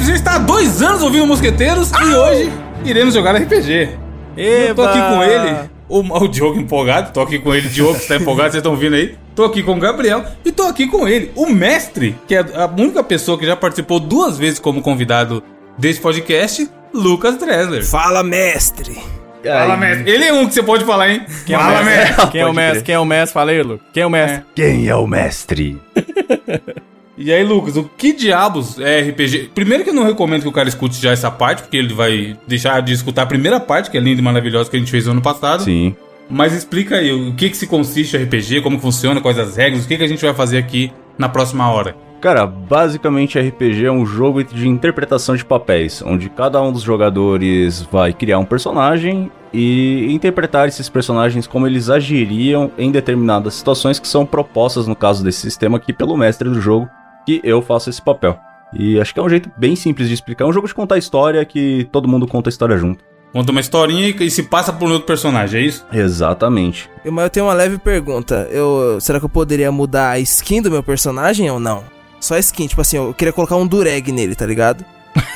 gente já está há dois anos ouvindo Mosqueteiros e hoje iremos jogar RPG. Eu tô aqui com ele, o, o Diogo empolgado, tô aqui com ele, Diogo, que está empolgado, vocês estão ouvindo aí. Tô aqui com o Gabriel e tô aqui com ele, o mestre, que é a única pessoa que já participou duas vezes como convidado desse podcast, Lucas Dresler. Fala, mestre. Fala, mestre. Ele é um que você pode falar, hein? Quem é o Fala, mestre? mestre. Quem é o mestre? Quem é o mestre? Fala aí, Lu. Quem é o mestre? Quem é o mestre? E aí, Lucas, o que diabos é RPG? Primeiro que eu não recomendo que o cara escute já essa parte, porque ele vai deixar de escutar a primeira parte, que é linda e maravilhosa, que a gente fez no ano passado. Sim. Mas explica aí, o que que se consiste RPG, como funciona, quais as regras, o que que a gente vai fazer aqui na próxima hora. Cara, basicamente RPG é um jogo de interpretação de papéis, onde cada um dos jogadores vai criar um personagem e interpretar esses personagens como eles agiriam em determinadas situações que são propostas no caso desse sistema aqui pelo mestre do jogo, que eu faço esse papel. E acho que é um jeito bem simples de explicar. É um jogo de contar história que todo mundo conta a história junto. Conta uma historinha e e se passa por um outro personagem, é isso? Exatamente. Mas eu tenho uma leve pergunta. Eu, será que eu poderia mudar a skin do meu personagem ou não? Só a skin, tipo assim, eu queria colocar um dureg nele, tá ligado?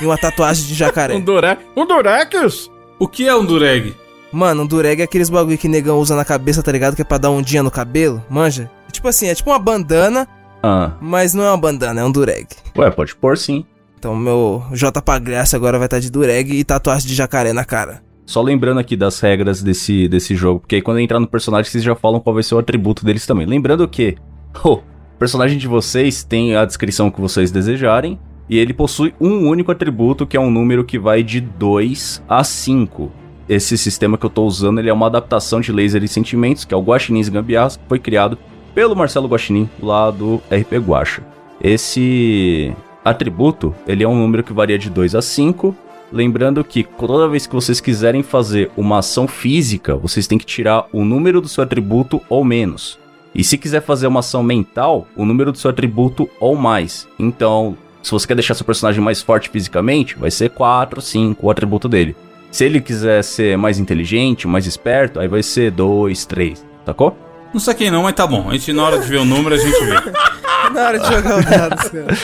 E uma tatuagem de jacaré. Um Durex. Um Durex? O que é um dureg? Mano, um dureg é aqueles bagulho que negão usa na cabeça, tá ligado? Que é pra dar um dia no cabelo, manja? Tipo assim, é tipo uma bandana, Ah, mas não é uma bandana, é um dureg. ué, pode pôr sim. Então meu J Pagliasse agora vai estar de dureg e tatuagem de jacaré na cara. Só lembrando aqui das regras desse, desse jogo, porque aí quando entrar no personagem vocês já falam qual vai ser o atributo deles também. Lembrando que o personagem de vocês tem a descrição que vocês desejarem, e ele possui um único atributo, que é um número que vai de 2 a 5. Esse sistema que eu tô usando, ele é uma adaptação de Laser e Sentimentos, que é o Guaxinins Gambiarras, que foi criado pelo Marcelo Guaxinim, lá do RP Guacha. Esse atributo, ele é um número que varia de 2 a 5, Lembrando que toda vez que vocês quiserem fazer uma ação física, vocês têm que tirar o número do seu atributo ou menos. E se quiser fazer uma ação mental, o número do seu atributo ou mais. Então, se você quer deixar seu personagem mais forte fisicamente, vai ser 4, 5 o atributo dele. Se ele quiser ser mais inteligente, mais esperto, aí vai ser 2, 3, sacou? Não saquei não, mas tá bom. A gente, na hora de ver o número, a gente vê. Na hora de jogar o dado, cara.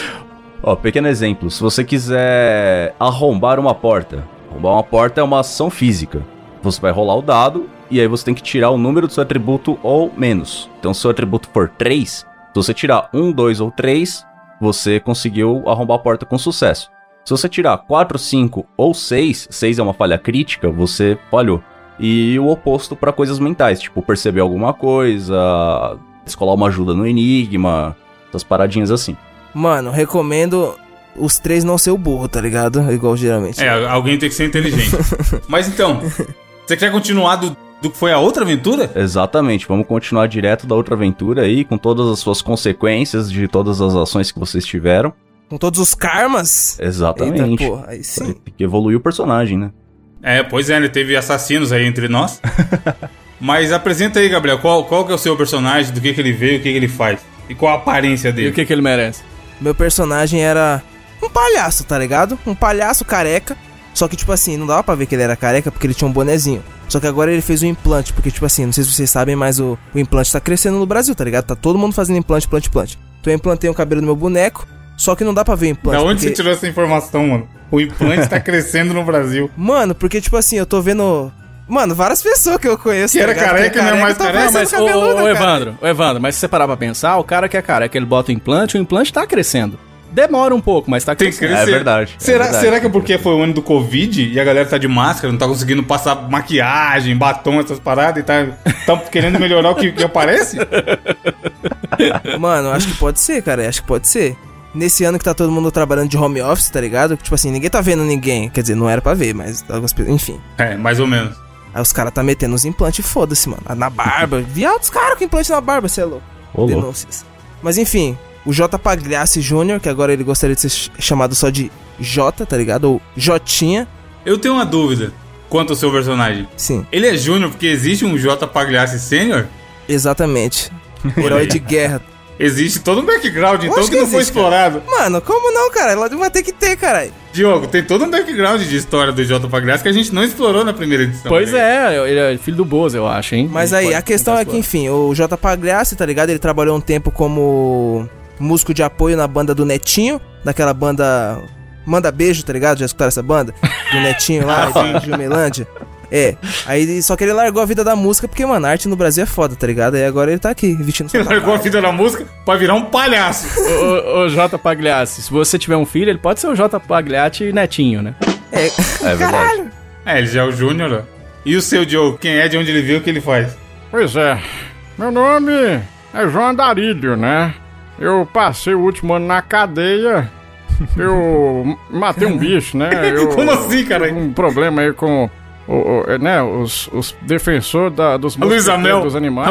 Ó, pequeno exemplo. Se você quiser arrombar uma porta, arrombar uma porta é uma ação física. Você vai rolar o dado e aí você tem que tirar o número do seu atributo ou menos. Então, se o seu atributo for 3, se você tirar 1, 2 ou 3, você conseguiu arrombar a porta com sucesso. Se você tirar 4, 5 ou 6, 6 é uma falha crítica, você falhou. E o oposto para coisas mentais, tipo perceber alguma coisa, descolar uma ajuda no enigma, essas paradinhas assim. Mano, recomendo os três não ser o burro, tá ligado? Igual geralmente. É, alguém tem que ser inteligente. Mas então, você quer continuar do, do que foi a outra aventura? Exatamente, vamos continuar direto da outra aventura aí, com todas as suas consequências de todas as ações que vocês tiveram. Com todos os karmas. Exatamente. Eita, porra, aí sim. Tem que evoluir o personagem, né? É, pois é, né? Teve assassinos aí entre nós. Mas apresenta aí, Gabriel, qual, qual que é o seu personagem, do que, que ele veio, o que, que ele faz? E qual a aparência E o dele? que, que ele merece? Meu personagem era um palhaço, tá ligado? Um palhaço careca. Só que, tipo assim, não dava pra ver que ele era careca porque ele tinha um bonezinho. Só que agora ele fez um implante, porque, tipo assim, não sei se vocês sabem, mas o, o implante tá crescendo no Brasil, tá ligado? Tá todo mundo fazendo implante, implante, implante. Então eu implantei um cabelo no meu boneco, só que não dá pra ver o implante. Da onde porque... você tirou essa informação, mano? O implante tá crescendo no Brasil. Mano, porque, tipo assim, eu tô vendo. Mano, várias pessoas que eu conheço. Que era ligado? careca, é não é mais tá careca. Mas, ô, ô, cara. Evandro, ô, Evandro, mas se você parar pra pensar, o cara que é careca, ele bota o implante, o implante tá crescendo. Demora um pouco, mas tá Tem que crescendo. crescer. É verdade, é Será, verdade. será que é porque foi o ano do Covid e a galera tá de máscara, não tá conseguindo passar maquiagem, batom, essas paradas e tá, tá querendo melhorar o que, que aparece? Mano, acho que pode ser, cara. Acho que pode ser. Nesse ano que tá todo mundo trabalhando de home office, tá ligado? Tipo assim, ninguém tá vendo ninguém. Quer dizer, não era pra ver, mas algumas pessoas. Enfim. É, mais ou menos. Aí os caras tá metendo os implantes, foda-se, mano. Na barba. Viados, cara, com implante na barba, cê é louco. Ô, louco. Denúncias. Mas enfim, o J Pagliassi Jr., que agora ele gostaria de ser ch- chamado só de J, tá ligado? Ou Jotinha. Eu tenho uma dúvida quanto ao seu personagem. Sim, Ele é júnior porque existe um J Pagliassi Sênior? exatamente. Herói de guerra. Existe todo um background, então, Lógico que não que foi existe, cara. explorado. Mano, como não, cara? Ela vai ter que ter, caralho. Diogo, tem todo um background de história do J Pagliassi que a gente não explorou na primeira edição. Pois né? é, ele é filho do Bozo, eu acho, hein? Mas aí, a questão é que, enfim, o J Pagliassi, tá ligado? Ele trabalhou um tempo como músico de apoio na banda do Netinho, daquela banda Manda Beijo, tá ligado? Já escutaram essa banda? Do Netinho lá, de Jumelândia. É, aí só que ele largou a vida da música porque, mano, arte no Brasil é foda, tá ligado? Aí agora ele tá aqui, vestindo Ele largou a vida da música pra virar um palhaço. Ô, ô, ô, J Pagliassi, se você tiver um filho, ele pode ser o J Pagliatti netinho, né? É, É verdade. É, ele já é o Júnior. E o seu Joe, quem é, de onde ele viu, o que ele faz? Pois é. Meu nome é João Andarilho, né? Eu passei o último ano na cadeia. Eu matei um bicho, né? Eu, Como assim, cara? Um problema aí com o, o- né, os, os defensores da, dos dos animais.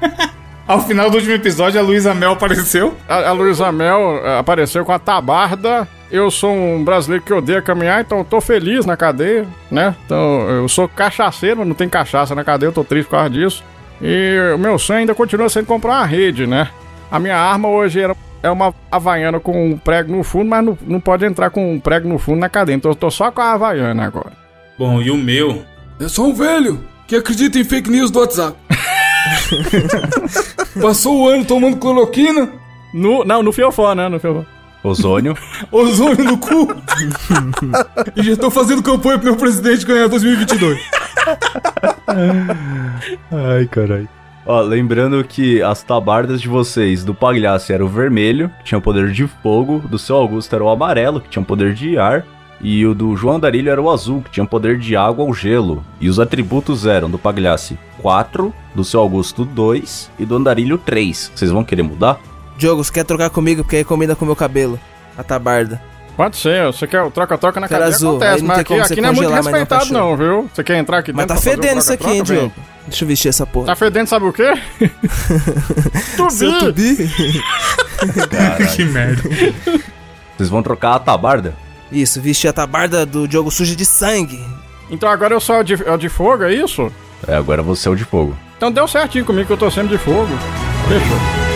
Ao final do último episódio, a Luísa Mel apareceu. A, a Luísa Mel eh, apareceu com a tabarda. Eu sou um brasileiro que odeia caminhar, então eu tô feliz na cadeia, né? Então eu sou cachaceiro, não tem cachaça na cadeia, eu tô triste por causa disso. E o meu sonho ainda continua sendo comprar uma rede, né? A minha arma hoje era, é uma havaiana com um prego no fundo, mas não, não pode entrar com um prego no fundo na cadeia. Então eu tô só com a havaiana agora. Bom, e o meu? Eu sou um velho que acredita em fake news do WhatsApp. Passou o ano tomando cloroquina, No, não, no Fiofó, né? No Fiofó. Ozônio. Ozônio no cu. e já tô fazendo campanha pro meu presidente ganhar 2022. Ai, caralho. Ó, lembrando que as tabardas de vocês do Pagliassi era o vermelho, que tinha o poder de fogo, do seu Augusto era o amarelo, que tinha o poder de ar, e o do João Darilho era o azul, que tinha o poder de água ou gelo. E os atributos eram do Pagliassi 4, do seu Augusto 2 e do Andarilho 3. Vocês vão querer mudar? Diogo, você quer trocar comigo? Porque aí combina com o meu cabelo. A tabarda. Pode ser, você quer o troca-troca na Cara cadeia, azul, acontece, não mas aqui, aqui não é muito mas não tá respeitado show. não, viu? Você quer entrar aqui Mas dentro tá pra fazer um fedendo isso aqui, hein. Diogo? Deixa eu vestir essa porra. Tá fedendo, sabe o quê? Seu Tubi! tubi? que merda. Vocês vão trocar a tabarda? Isso, vestir a tabarda do Diogo suja de sangue. Então agora eu sou o de, o de fogo, é isso? É, agora você é o de fogo. Então deu certinho comigo que eu tô sempre de fogo. Fechou.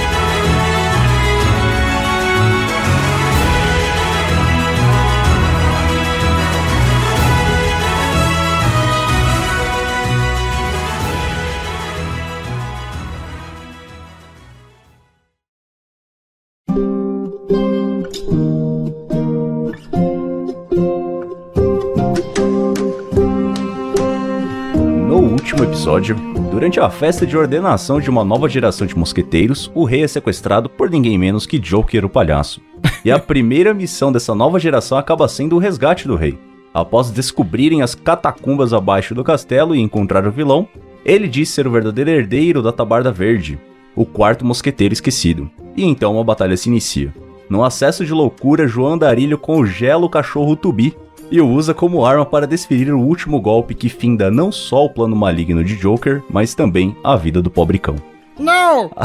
Episódio, durante a festa de ordenação de uma nova geração de mosqueteiros, o rei é sequestrado por ninguém menos que Joker o palhaço. E a primeira missão dessa nova geração acaba sendo o resgate do rei. Após descobrirem as catacumbas abaixo do castelo e encontrar o vilão, ele diz ser o verdadeiro herdeiro da Tabarda Verde, o quarto mosqueteiro esquecido. E então uma batalha se inicia. Num acesso de loucura, João Darilho congela o cachorro Tubi e o usa como arma para desferir o último golpe que finda não só o plano maligno de Joker, mas também a vida do pobre cão. Não!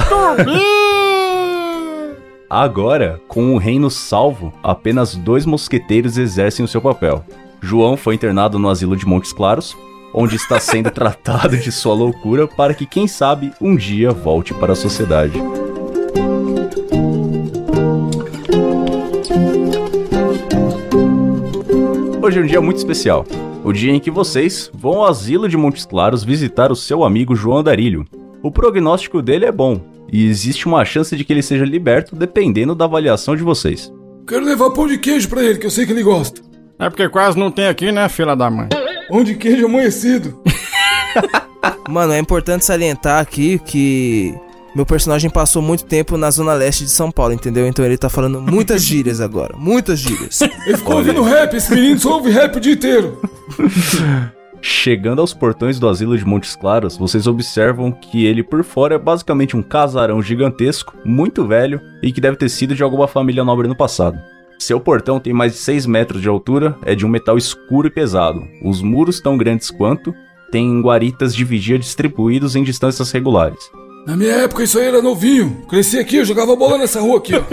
Agora, com o reino salvo, apenas dois mosqueteiros exercem o seu papel. João foi internado no asilo de Montes Claros, onde está sendo tratado de sua loucura para que, quem sabe, um dia volte para a sociedade. Hoje é um dia muito especial. O dia em que vocês vão ao asilo de Montes Claros visitar o seu amigo João Darilho. O prognóstico dele é bom, e existe uma chance de que ele seja liberto dependendo da avaliação de vocês. quero levar pão de queijo pra ele, que eu sei que ele gosta. É porque quase não tem aqui, né, filha da mãe? Pão de queijo amanhecido. Mano, é importante salientar aqui que meu personagem passou muito tempo na zona leste de São Paulo, entendeu? Então ele tá falando muitas gírias agora, muitas gírias. Ele ficou Olha ouvindo rap, esse menino só ouve rap o dia inteiro. Chegando aos portões do asilo de Montes Claros, vocês observam que ele por fora é basicamente um casarão gigantesco, muito velho e que deve ter sido de alguma família nobre no passado. Seu portão tem mais de 6 metros de altura, é de um metal escuro e pesado. Os muros tão grandes quanto, tem guaritas de vigia distribuídos em distâncias regulares. Na minha época isso aí era novinho. Cresci aqui, eu jogava bola nessa rua aqui, ó.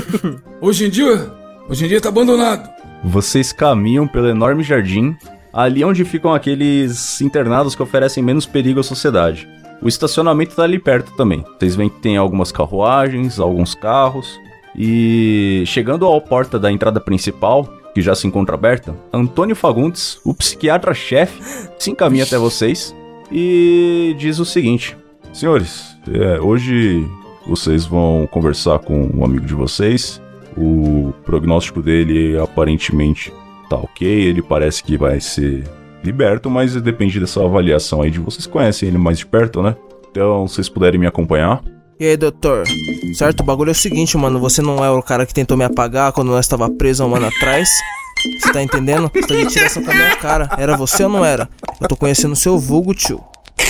Hoje em dia, hoje em dia tá abandonado. Vocês caminham pelo enorme jardim, ali onde ficam aqueles internados que oferecem menos perigo à sociedade. O estacionamento tá ali perto também. Vocês veem que tem algumas carruagens, alguns carros. E chegando à porta da entrada principal, que já se encontra aberta, Antônio Fagundes, o psiquiatra-chefe, se encaminha até vocês e diz o seguinte: Senhores, é, hoje vocês vão conversar com um amigo de vocês O prognóstico dele aparentemente tá ok, ele parece que vai ser liberto, mas depende dessa avaliação aí de vocês conhecem ele mais de perto, né? Então, vocês puderem me acompanhar. E aí, doutor? Certo, o bagulho é o seguinte, mano. Você não é o cara que tentou me apagar quando nós estava preso há um ano atrás. Você tá entendendo? Você tá de tiração com a minha cara. Era você ou não era? Eu tô conhecendo o seu vulgo, tio.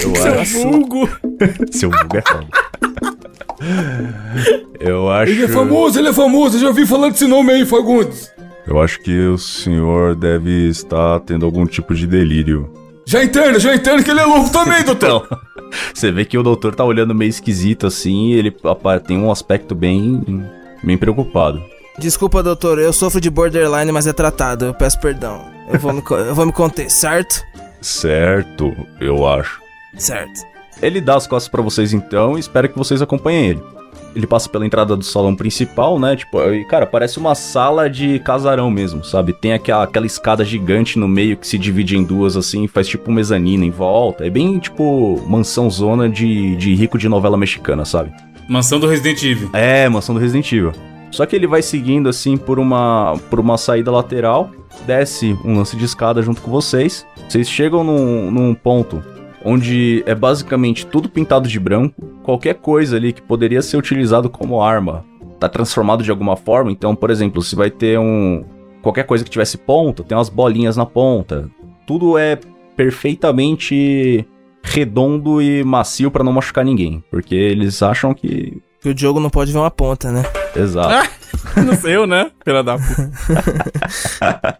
Eu Seu acho. vulgo. Seu vulgo é foda. Eu acho. Ele é famoso, ele é famoso. Eu já ouvi falando desse nome aí, Fagundes. Eu acho que o senhor deve estar tendo algum tipo de delírio. Já interna, já interna que ele é louco também, doutor. Então, você vê que o doutor tá olhando meio esquisito assim, e ele tem um aspecto bem, bem preocupado. Desculpa, doutor. Eu sofro de borderline, mas é tratado. Eu peço perdão. Eu vou me, eu vou me conter, certo? Certo, eu acho. Certo. Ele dá as costas pra vocês então e espera que vocês acompanhem ele. Ele passa pela entrada do salão principal, né? Tipo, e, cara, parece uma sala de casarão mesmo, sabe? Tem aquela, aquela escada gigante no meio que se divide em duas, assim, faz tipo um mezanino em volta. É bem, tipo, mansão zona de, de rico de novela mexicana, sabe? Mansão do Resident Evil. É, mansão do Resident Evil. Só que ele vai seguindo assim por uma por uma saída lateral, desce um lance de escada junto com vocês. Vocês chegam num, num ponto onde é basicamente tudo pintado de branco. Qualquer coisa ali que poderia ser utilizado como arma tá transformado de alguma forma. Então, por exemplo, se vai ter um qualquer coisa que tivesse ponta, tem umas bolinhas na ponta. Tudo é perfeitamente redondo e macio pra não machucar ninguém, porque eles acham que Que o Diogo não pode ver uma ponta, né? Exato. Não sei eu, né? Pela da puta.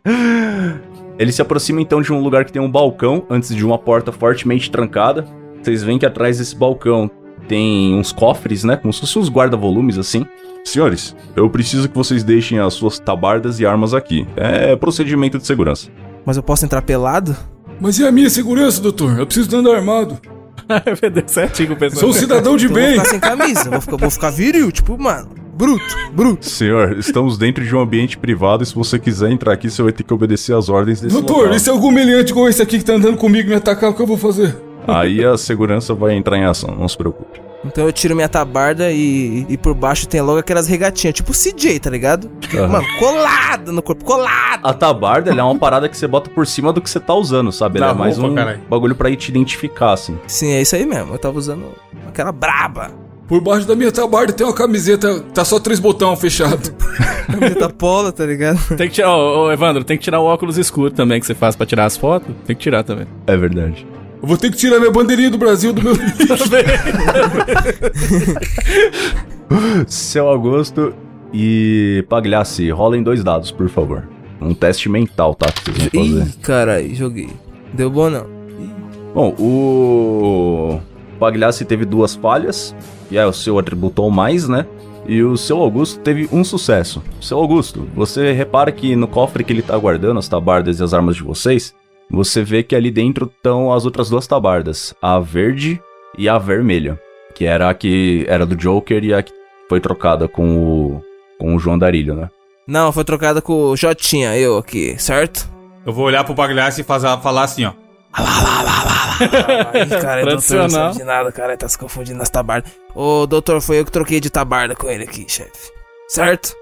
Ele se aproxima então de um lugar que tem um balcão antes de uma porta fortemente trancada. Vocês veem que atrás desse balcão tem uns cofres, né? Como se fossem uns guarda-volumes assim. Senhores, eu preciso que vocês deixem as suas tabardas e armas aqui. É procedimento de segurança. Mas eu posso entrar pelado? Mas e a minha segurança, doutor? Eu preciso andar armado. Deu certinho, pessoal. Sou um cidadão de eu vou bem. ficar sem camisa. Vou ficar, vou ficar viril, tipo, mano. Bruto, bruto. Senhor, estamos dentro de um ambiente privado e se você quiser entrar aqui, você vai ter que obedecer às ordens desse Doutor, local. e se algum humilhante igual esse aqui que tá andando comigo me atacar, o que eu vou fazer? Aí a segurança vai entrar em ação, não se preocupe. Então eu tiro minha tabarda e, e por baixo tem logo aquelas regatinhas, tipo CJ, tá ligado? Aham. Mano, colado no corpo, colado. A tabarda, ela é uma parada que você bota por cima do que você tá usando, sabe? Ela é mais roupa, um caralho. bagulho pra ir te identificar, assim. Sim, é isso aí mesmo. Eu tava usando aquela braba. Por baixo da minha tabarda tem uma camiseta, tá só três botões fechado. Camiseta polo, tá ligado? Tem que tirar, ô, ô, Evandro, tem que tirar o óculos escuro também que você faz pra tirar as fotos. Tem que tirar também. É verdade. Eu vou ter que tirar minha bandeirinha do Brasil do meu. Seu Augusto e Pagliassi, rolem dois dados, por favor. Um teste mental, tá? Que vocês vão fazer. Ih, caralho, joguei. Deu bom não. Bom, o Pagliassi teve duas falhas, e aí o seu atributou mais, né? E o seu Augusto teve um sucesso. Seu Augusto, você repara que no cofre que ele tá guardando as tabardas e as armas de vocês, você vê que ali dentro estão as outras duas tabardas, a verde e a vermelha, que era a que era do Joker e a que foi trocada com o com o João Darilho, né? Não, foi trocada com o Jotinha, eu aqui, certo? Eu vou olhar pro Pagliassi e fazer, falar assim, ó. Ai, cara, doutor, não Tradicional. sabe de nada, cara, tá se confundindo nas tabardas. Ô, doutor, foi eu que troquei de tabarda com ele aqui, chefe. Certo?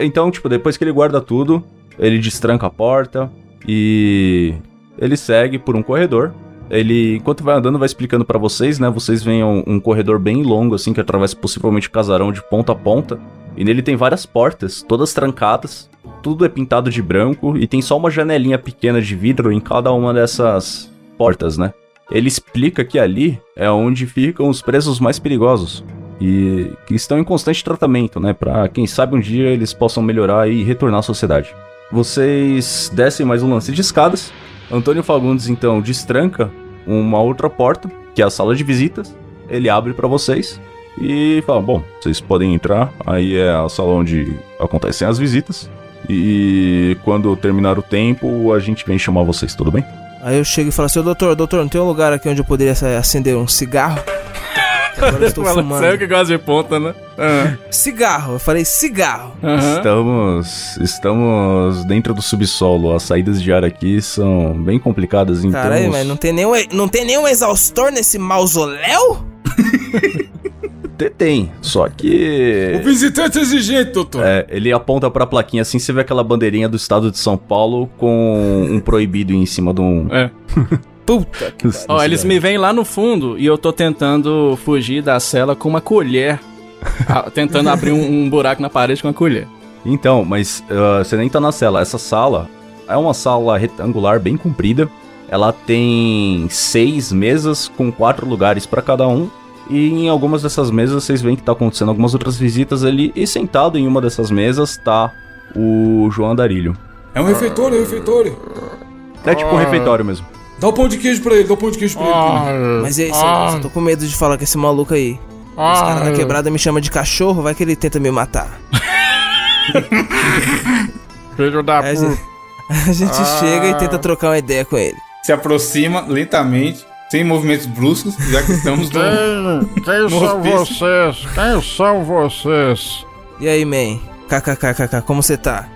Então, tipo, depois que ele guarda tudo, ele destranca a porta e ele segue por um corredor. Ele, enquanto vai andando, vai explicando pra vocês, né? Vocês veem um, um corredor bem longo, assim, que atravessa possivelmente o casarão de ponta a ponta. E nele tem várias portas, todas trancadas. Tudo é pintado de branco e tem só uma janelinha pequena de vidro em cada uma dessas portas, né? Ele explica que ali é onde ficam os presos mais perigosos e que estão em constante tratamento, né? Pra quem sabe um dia eles possam melhorar e retornar à sociedade. Vocês descem mais um lance de escadas. Antônio Fagundes então destranca uma outra porta, que é a sala de visitas. Ele abre pra vocês e fala: Bom, vocês podem entrar. Aí é a sala onde acontecem as visitas. E quando terminar o tempo, a gente vem chamar vocês, tudo bem? Aí eu chego e falo assim, doutor, doutor, não tem um lugar aqui onde eu poderia acender um cigarro? Agora eu estou Fala, fumando. É que gosta de ponta, né? Ah, Cigarro, eu falei cigarro. aham. Estamos, estamos dentro do subsolo. As saídas de ar aqui são bem complicadas, então. Caralho, mas não tem, nenhum, não tem nenhum exaustor nesse mausoléu? Te- Tem, só que. O visitante é exigente, doutor. É, ele aponta pra plaquinha assim, você vê aquela bandeirinha do estado de São Paulo com um proibido em cima de um. É. Puta que Ó, eles me vêm lá no fundo e eu tô tentando fugir da cela com uma colher. Ah, tentando abrir um, um buraco na parede com uma colher. Então, mas ah, você nem tá na cela. Essa sala é uma sala retangular bem comprida. Ela tem seis mesas com quatro lugares pra cada um. E em algumas dessas mesas vocês veem que tá acontecendo algumas outras visitas ali. E sentado em uma dessas mesas tá o João Andarilho. É um refeitório, é um refeitório. É tipo um refeitório mesmo. Dá o pão de queijo pra ele, dá o pão de queijo pra ele. primo. Ai, Mas é isso, ai, eu tô com medo de falar com esse maluco aí. Os caras na quebrada me chamam de cachorro, vai que ele tenta me matar. Filho da Aí a puta. gente, a gente chega e tenta trocar uma ideia com ele. Se aproxima lentamente, sem movimentos bruscos, já que estamos no. Quem, quem No são hospício. vocês? Quem são vocês? E aí, man? KKKKK, como você tá?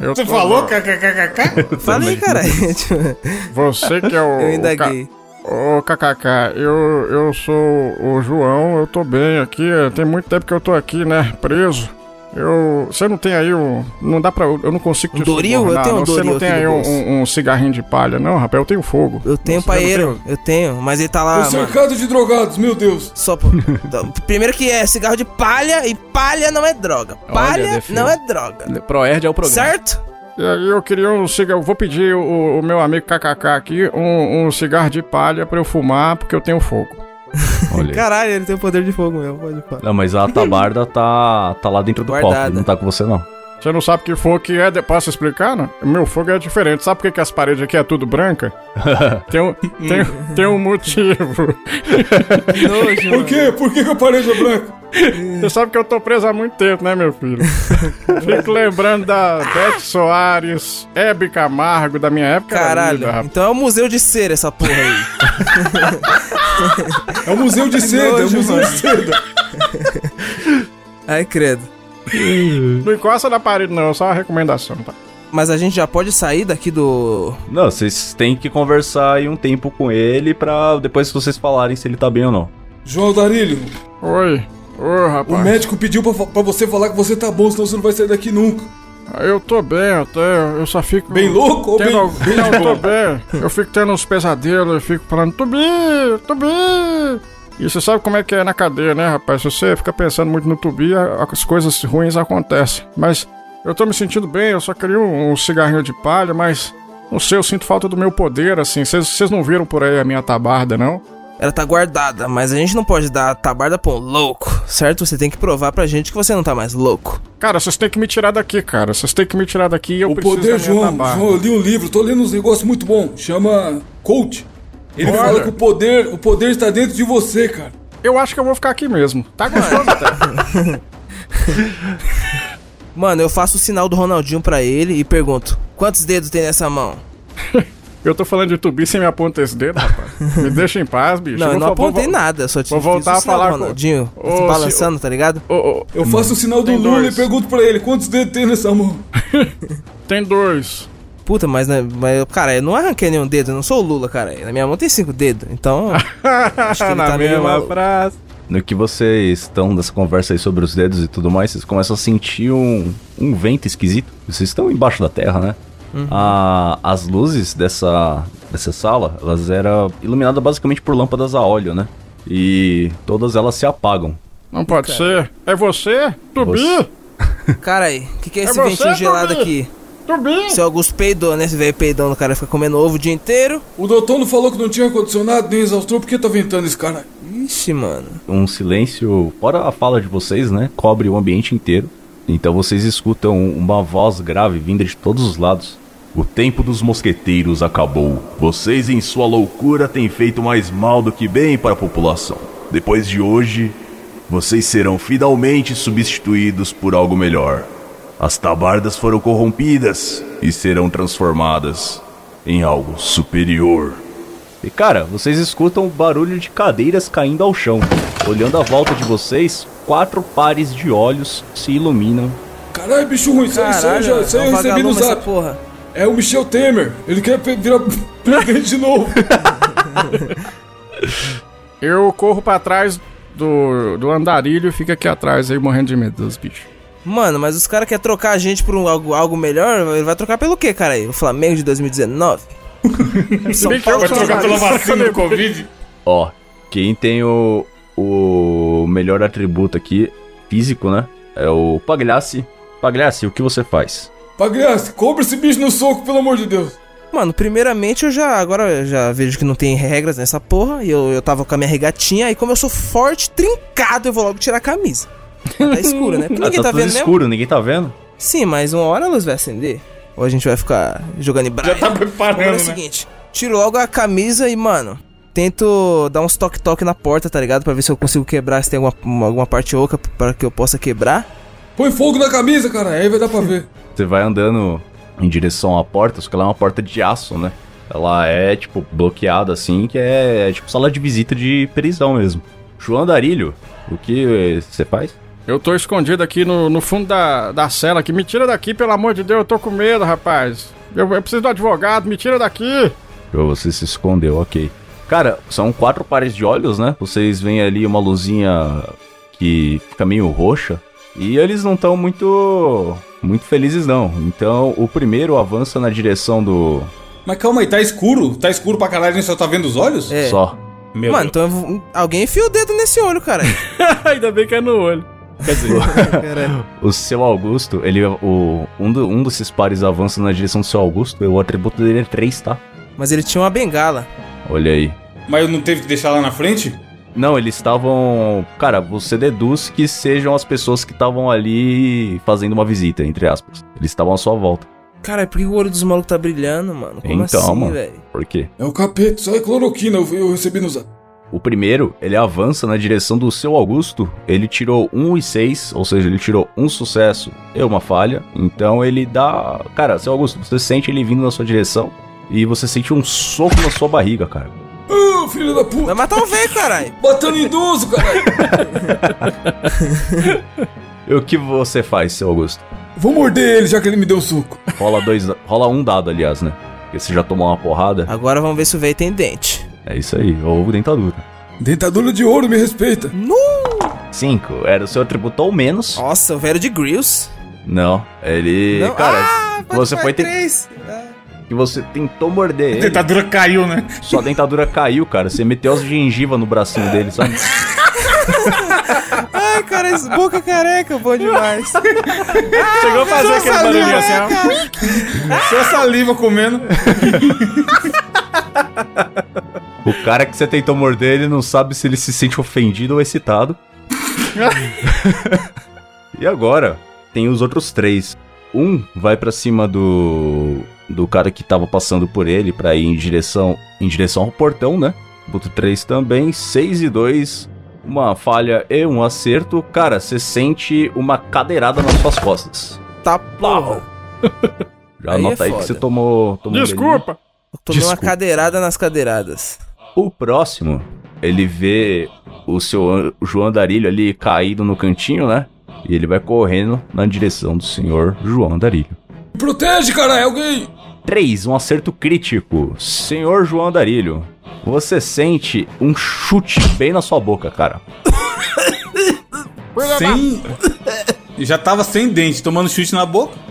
Eu Você falou, kkkk? Fala aí, cara. Tipo, Você que é o. eu indaguei. Ô, KKK, eu, eu sou o João, eu tô bem aqui. é, Tem muito tempo que eu tô aqui, né? Preso. Eu. Você não tem aí um. Não dá pra. Eu não consigo Um te Doril? subornar, Eu tenho um não. Você Doril não tem aí um, um- um cigarrinho de palha, não, rapaz? Eu tenho fogo. Eu tenho paeiro, eu tenho, mas ele tá Tô lá, mano. cercado de drogados, meu Deus. Só por... Então, Primeiro que é cigarro de palha e palha não é droga. Palha defesa. não é droga. Proerd é o programa. Certo? E aí eu queria um cigarro. Vou pedir o, o meu amigo KKK aqui um, um cigarro de palha pra eu fumar, porque eu tenho fogo. Olha aí. Caralho, ele tem o poder de fogo mesmo, pode falar. Não, mas a tabarda tá, tá lá dentro do Guardada. copo, não tá com você não. Você não sabe que fogo que é? de- Posso explicar, não? O meu fogo é diferente. Sabe por que, que as paredes aqui é tudo branca? tem, um, tem, tem um motivo. Nojo, Por quê? Por que, que a parede é branca? Você sabe que eu tô preso há muito tempo, né, meu filho? Fico lembrando da Beth Soares, Hebe Camargo, da minha época. Caralho, então é o museu de cera essa porra aí. É um museu de seda, é um museu mano. de seda. Ai, credo. Não encosta na parede, não, só uma recomendação, tá? Mas a gente já pode sair daqui do. Não, vocês têm que conversar aí um tempo com ele pra depois vocês falarem se ele tá bem ou não. João Darilho, Oi. Ô, o rapaz. médico pediu pra, pra você falar que você tá bom, senão você não vai sair daqui nunca. Eu tô bem até, eu só fico. Bem louco ou bem- al- bem Não, eu tô bem. Eu fico tendo uns pesadelos, eu fico falando, tô bem, tô bem. E você sabe como é que é na cadeia, né, rapaz? Se você fica pensando muito no tubi, a- as coisas ruins acontecem. Mas eu tô me sentindo bem, eu só queria um, um cigarrinho de palha, mas não sei, eu sinto falta do meu poder, assim. Vocês não viram por aí a minha tabarda, não? Ela tá guardada, mas a gente não pode dar a tabarda pra um louco, certo? Você tem que provar pra gente que você não tá mais louco. Cara, vocês têm que me tirar daqui, cara. Vocês têm que me tirar daqui e eu O preciso poder, da minha João, tabarda. João, eu li um livro, tô lendo uns negócios muito bons. Chama Coach. Ele Olha. fala que o poder, o poder está dentro de você, cara. Eu acho que eu vou ficar aqui mesmo. Tá gostoso, tá? Mano, eu faço o sinal do Ronaldinho pra ele e pergunto: quantos dedos tem nessa mão? Eu tô falando de tubi sem me apontar esse dedo, rapaz. Me deixa em paz, bicho. Não, eu não vou- apontei vou- nada, só te vou fiz voltar o a sinal falar do com- Ronaldinho, Ô, se se- balançando, tá ligado? Ô, ô, Eu faço o sinal do Tem Lula dois. e pergunto pra ele quantos dedos tem nessa mão. tem dois. Puta, mas, né, mas cara, eu não arranquei nenhum dedo, eu não sou o Lula, cara. Na minha mão tem cinco dedos, então. acho que ele Na tá meio mesma maluco. frase. No que vocês estão nessa conversa aí sobre os dedos e tudo mais, vocês começam a sentir um, um vento esquisito. Vocês estão embaixo da terra, né? A- as luzes dessa, dessa sala, elas eram iluminadas basicamente por lâmpadas a óleo, né? E todas elas se apagam. Não pode ser. É você? Tubi? Você. Cara aí, o que, que é É esse você, ventinho gelado Tobi? Aqui? Tubi? Seu Augusto peidou, né? Esse velho peidão do cara fica comendo ovo o dia inteiro. O doutor não falou que não tinha ar-condicionado nem exaustor, por que tá ventando esse cara? Ixi, mano. Um silêncio, fora a fala de vocês, né? Cobre o ambiente inteiro. Então vocês escutam uma voz grave vinda de todos os lados. O tempo dos mosqueteiros acabou. Vocês, em sua loucura, têm feito mais mal do que bem para a população. Depois de hoje, vocês serão finalmente substituídos por algo melhor. As tabardas foram corrompidas e serão transformadas em algo superior. E cara, vocês escutam o barulho de cadeiras caindo ao chão. Olhando à volta de vocês, quatro pares de olhos se iluminam. Caralho, bicho ruim, isso, isso aí já isso aí é eu um recebi no zap. porra. É o Michel Temer. Ele quer virar presidente de novo. Eu corro pra trás do, do andarilho fica aqui atrás aí morrendo de medo dos bichos. Mano, mas os caras querem trocar a gente por um, algo, algo melhor? Ele vai trocar pelo quê, cara? aí? O Flamengo de 2019? São Paulo Vai trocar pela vacina do? Covid? Ó, quem tem o, o melhor atributo aqui, físico, né? É o Pagliassi. Pagliassi, o que você faz? Pagliassi, cobra esse bicho no soco, pelo amor de Deus. Mano, primeiramente eu já. Agora eu já vejo que não tem regras nessa porra. E eu, eu tava com a minha regatinha. E como eu sou forte, trincado, eu vou logo tirar a camisa. Tá escuro, né? Porque Ah, ninguém tá, tudo vendo mesmo. escuro, ninguém tá vendo? Sim, mas uma hora a luz vai acender. Ou a gente vai ficar jogando em braille. Já tá Agora é preparando, o né? seguinte: tiro logo a camisa e, mano. Tento dar uns toque-toque na porta, tá ligado? Pra ver se eu consigo quebrar, se tem alguma, uma- alguma parte oca para que eu possa quebrar. Põe fogo na camisa, cara, aí vai dar pra ver. Você vai andando em direção à porta, só que ela é uma porta de aço, né? Ela é, tipo, bloqueada assim, que é, é tipo sala de visita de prisão mesmo. João Darilho, o que você faz? Eu tô escondido aqui no, no fundo da, da cela aqui. Me tira daqui, pelo amor de Deus, eu tô com medo, rapaz. Eu, eu preciso do advogado, me tira daqui. Você se escondeu, ok. Cara, são quatro pares de olhos, né? Vocês veem ali uma luzinha que fica meio roxa. E eles não estão muito. muito felizes, não. Então, o primeiro avança na direção do. Mas calma aí, tá escuro? Tá escuro pra caralho, a gente só tá vendo os olhos? É. Só. Meu Mano, Deus. então alguém enfia o dedo nesse olho, cara. Ainda bem que é no olho. Quer dizer, Caralho. O seu Augusto, ele. O, um, do- um desses pares avança na direção do seu Augusto. E o atributo dele é 3, tá? Mas ele tinha uma bengala. Olha aí. mas eu não teve que deixar lá na frente? Não, eles estavam. Cara, você deduz que sejam as pessoas que estavam ali fazendo uma visita, entre aspas. Eles estavam à sua volta. Cara, por que o olho dos malucos tá brilhando, mano? Como Então, assim, mano. velho? Por quê? É o capeta, só é cloroquina, eu, eu recebi no zap. O primeiro, ele avança na direção do seu Augusto. Ele tirou 1 e 6, ou seja, ele tirou um sucesso e uma falha. Então ele dá. Cara, seu Augusto, você sente ele vindo na sua direção. E você sente um soco na sua barriga, cara. Ah, filho da puta. Vai matar o velho, caralho. Batendo idoso, caralho. E o que você faz, seu Augusto? Vou morder ele, já que ele me deu um soco. Rola dois. Rola um dado, aliás, né? Porque você já tomou uma porrada. Agora vamos ver se o velho tem dente. É isso aí, ou dentadura. Dentadura de ouro, me respeita. 5. Era o seu atributo ou menos. Nossa, o velho de grills. Não, ele. Não? Cara, ah, você foi ter- três. que você tentou morder A ele. dentadura caiu, né? Sua dentadura caiu, cara. Você meteu as gengivas no bracinho dele, sabe? Ai, cara, esse boca careca, bom demais. Chegou a fazer aquele barulhinho assim, ó. Só saliva comendo. O cara que você tentou morder, ele não sabe se ele se sente ofendido ou excitado. e agora, tem os outros três. Um vai pra cima do do cara que tava passando por ele pra ir em direção em direção ao portão, né? Boto 3 também, 6 e 2, uma falha e um acerto. Cara, você sente uma cadeirada nas suas costas. Tá porra. Já Aí é anota aí que você tomou, tomou um Desculpa. Eu tomei uma cadeirada nas cadeiradas. O próximo, ele vê o seu João Darilho ali caído no cantinho, né? E ele vai correndo na direção do senhor João Darilho. Me protege, caralho, alguém. 3, um acerto crítico. Senhor João Darilho, você sente um chute bem na sua boca, cara. Sem. Já tava sem dente, tomando chute na boca.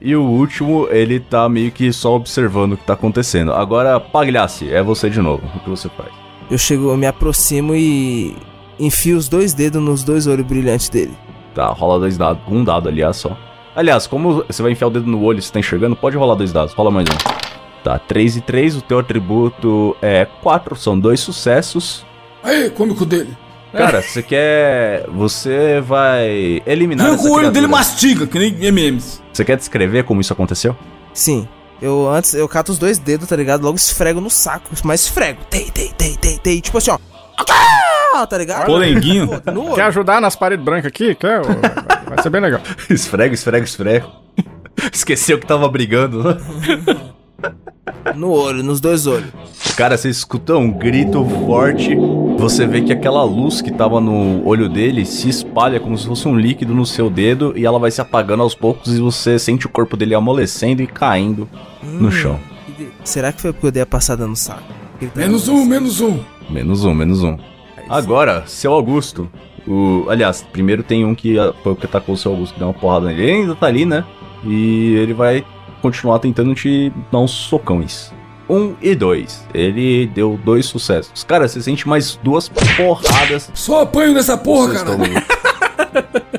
E o último, ele tá meio que só observando o que tá acontecendo. Agora, Pagliassi, é você de novo. O que você faz? Eu chego, eu me aproximo e enfio os dois dedos nos dois olhos brilhantes dele. Tá, rola dois dados. Um dado, aliás, só. Aliás, como você vai enfiar o dedo no olho e você tá enxergando, pode rolar dois dados. Rola mais um. Tá, 3 e 3, o teu atributo é 4, são dois sucessos. Aí, come com o dele. Cara, você quer. Você vai eliminar. Arranca o olho dele mastiga, que nem MMs. Você quer descrever como isso aconteceu? Sim. Eu antes, eu cato os dois dedos, tá ligado? Logo esfrego no saco. Mas esfrego. Tei, tei, tei, tei, tei. Tipo assim, ó. Ah, Tá ligado? Polenguinho. Pô, Quer ajudar nas paredes brancas aqui? Quer? Vai ser bem legal. esfrega, esfrega, esfrega. Esqueceu que tava brigando, né? No olho, nos dois olhos. Cara, você escuta um grito forte. Você vê que aquela luz que tava no olho dele se espalha como se fosse um líquido no seu dedo e ela vai se apagando aos poucos e você sente o corpo dele amolecendo e caindo no chão. Será que foi porque eu dei a passada no saco? Tá Menos um, menos um. Menos um, menos um. Agora, seu Augusto. O, aliás, primeiro tem um que foi o que atacou o seu Augusto, que deu uma porrada nele. Ele ainda tá ali, né? E ele vai continuar tentando te dar uns socões. Um e dois. Ele deu dois sucessos. Cara, você sente mais duas porradas. Só apanho nessa porra, Vocês cara.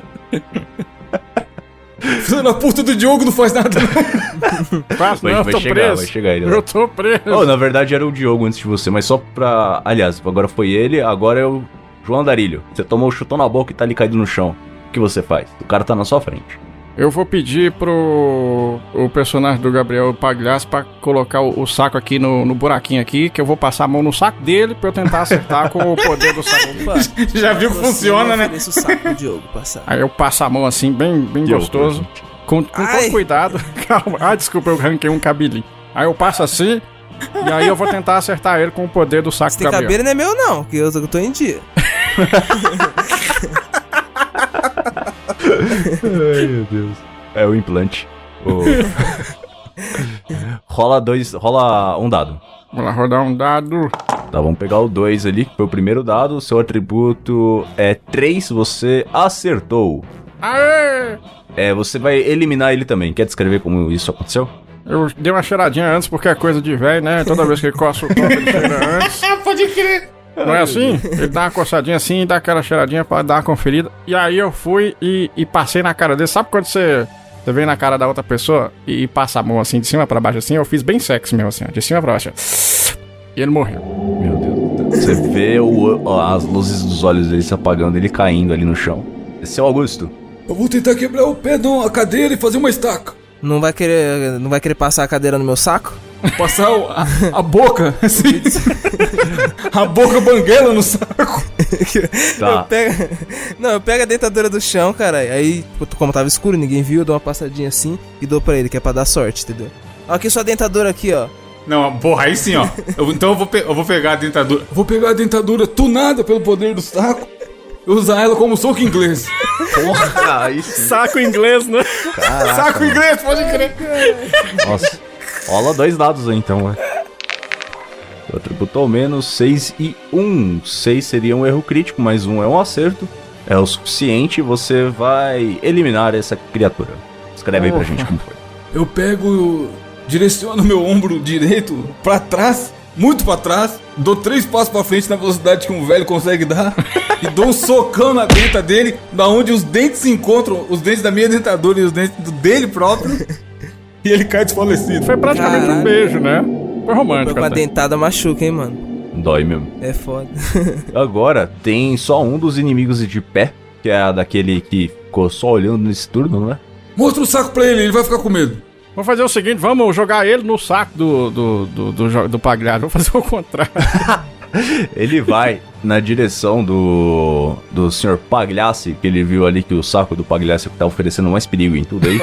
Filho da puta do Diogo não faz nada, não. Vai- não, vai tô chegar, preso. vai chegar ele, Eu tô preso. Oh, na verdade era o Diogo antes de você, mas só pra. Aliás, agora foi ele, agora é o João Darilho. Você tomou o chutão na boca e tá ali caído no chão. O que você faz? O cara tá na sua frente. Eu vou pedir pro o personagem do Gabriel Pagliasso pra colocar o, o saco aqui no, no buraquinho aqui, que eu vou passar a mão no saco dele pra eu tentar acertar com o poder do saco. Opa, Já viu que funciona, né? O saco pro Diogo passar. Aí eu passo a mão assim, bem, bem Diogo, gostoso. Com, com Ai. todo cuidado. Calma. Ah, desculpa, eu arranquei um cabelinho. Aí eu passo assim, e aí eu vou tentar acertar ele com o poder do saco Se tem Gabriel. cabelo não é meu não, que eu, eu tô em dia. Ai, meu Deus. É o implante. O- rola dois. Rola um dado. Vamos lá, rodar um dado. Tá, vamos pegar o 2 ali, que foi o primeiro dado. O seu atributo é 3, você acertou. Aê! É, você vai eliminar ele também. Quer descrever como isso aconteceu? Eu dei uma cheiradinha antes porque é coisa de velho, né? Toda vez que ele coça o copo, ele cheira antes. Pode crer. Não é assim? Ele dá uma coçadinha assim, dá aquela cheiradinha pra dar uma conferida. E aí eu fui e, e passei na cara dele. Sabe quando você, você vem na cara da outra pessoa e, passa a mão assim, de cima pra baixo assim? Eu fiz bem sexy mesmo assim, ó, de cima pra baixo. E ele morreu. Meu Deus. Você vê o- ó, as luzes dos olhos dele se apagando, ele caindo ali no chão. Seu Augusto. Eu vou tentar quebrar o pé de uma cadeira e fazer uma estaca. Não vai querer, não vai querer passar a cadeira no meu saco? Passar a, a boca, assim. a boca banguela no saco. Tá. Eu pego... Não, eu pego a dentadura do chão, cara. Aí, como tava escuro, ninguém viu, eu dou uma passadinha assim e dou pra ele, que é pra dar sorte, entendeu? Ó, aqui sua dentadura aqui, ó. Não, porra, aí sim, ó. Eu- então eu vou, eu vou pegar a dentadura. Vou pegar a dentadura tunada pelo poder do saco e usar ela como soco inglês. Porra, aí sim. Saco inglês, né? Saco inglês, pode crer. Nossa. Rola dois dados aí então, né? O atributo ao menos 6 e 1. 6 seria um erro crítico, mas 1 é um acerto. É o suficiente, você vai eliminar essa criatura. Escreve aí pra gente como foi. Eu pego, direciono meu ombro direito pra trás, muito pra trás, dou três passos pra frente na velocidade que um velho consegue dar e dou um socão na denta dele, da onde os dentes se encontram, os dentes da minha dentadura e os dentes dele próprio, e ele cai desfalecido. Foi praticamente um Caralho. beijo, né? Foi romântico. Com a até. dentada machuca, hein, mano. Dói mesmo. É foda. Agora tem só um dos inimigos de pé, que é a daquele que ficou só olhando nesse turno, né? Mostra o saco pra ele, ele vai ficar com medo. Vamos fazer o seguinte, vamos jogar ele no saco do, do, do, do, do Pagliari. Vamos fazer o contrário. Ele vai na direção do do senhor Pagliassi, que ele viu ali que o saco do Pagliassi tá oferecendo mais perigo em tudo aí.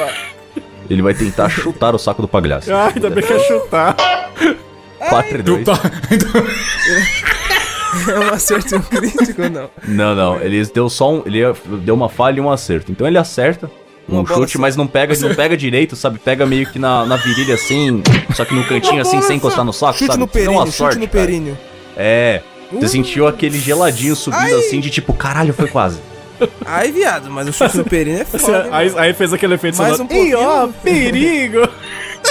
Ele vai tentar chutar o saco do Pagliassi. Ah, ainda bem que é chutar. 4 e 2. Tá, então- É um acerto um crítico, não. Não, não, ele deu só um, ele deu uma falha e um acerto. Então ele acerta um chute, mas não pega, não pega direito, sabe? Pega meio que na, na virilha assim, só que no cantinho assim, sem encostar no saco, Chute sabe? no Deu uma períneo, chute sorte, no cara. períneo. É. Você sentiu aquele geladinho subindo assim de tipo, caralho, foi quase. Ai, viado, mas o chute no períneo é foda. hein, aí, aí fez aquele efeito Mais sonoro. um Ih, ó, perigo!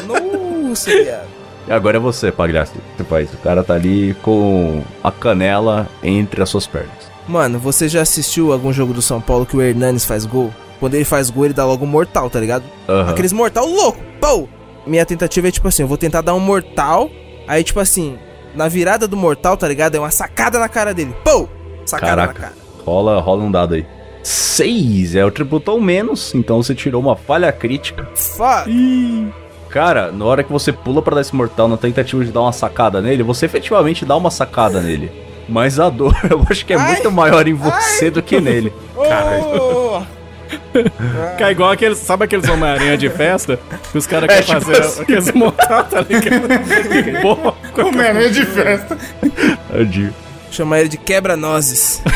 Nossa, viado. E agora é você, Pagliassi. O que você faz? O cara tá ali com a canela entre as suas pernas. Mano, você já assistiu algum jogo do São Paulo que o Hernanes faz gol? Quando ele faz gol, ele dá logo um mortal, tá ligado? Aham. Aqueles mortal louco, pô! Minha tentativa é tipo assim, eu vou tentar dar um mortal, aí tipo assim, na virada do mortal, tá ligado? É uma sacada na cara dele, pô! Sacada Caraca. na cara. Rola, rola um dado aí. Seis é o tributo ao menos, então você tirou uma falha crítica. Fuck! Cara, na hora que você pula pra dar esse mortal na tentativa de dar uma sacada nele, você efetivamente dá uma sacada nele. Mas a dor, eu acho que é Ai. muito maior em você do que nele. Oh! Que é igual aqueles, sabe aqueles Homem-Aranha de festa? Que os caras É, querem tipo fazer assim. aqueles montar, tá ligado? Homem-Aranha de festa. Adio. Chama ele de quebra-nozes.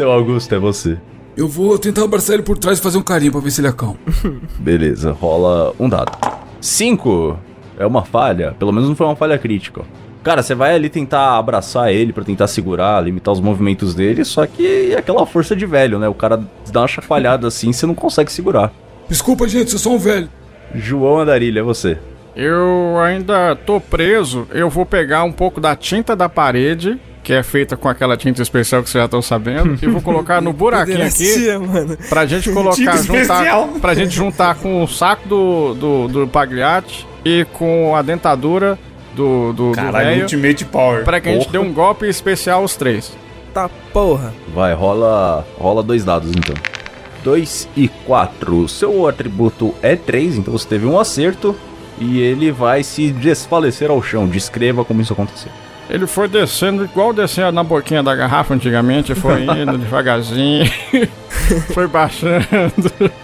Seu Augusto, é você. Eu vou tentar abraçar ele por trás e fazer um carinho pra ver se ele acalma. Beleza, rola um dado. Cinco é uma falha, pelo menos não foi uma falha crítica. ó. Cara, você vai ali tentar abraçar ele pra tentar segurar, limitar os movimentos dele, só que é aquela força de velho, né? O cara dá uma chacoalhada assim, você não consegue segurar. Desculpa, gente, eu sou um velho. João Andarilho, é você. Eu ainda tô preso. Eu vou pegar um pouco da tinta da parede, que é feita com aquela tinta especial que vocês já estão sabendo, e vou colocar no buraquinho aqui mano. pra gente colocar, juntar, pra gente juntar com o saco do, do, do Pagliatti e com a dentadura do, do, do Caralho, velho, Ultimate Power. pra que a gente Porra. dê um golpe especial os três. Tá porra. Vai, rola, rola dois dados então. 2 e 4. Seu atributo é 3, então você teve um acerto e ele vai se desfalecer ao chão. Descreva como isso aconteceu. Ele foi descendo igual descia na boquinha da garrafa antigamente, foi indo devagarzinho, foi baixando.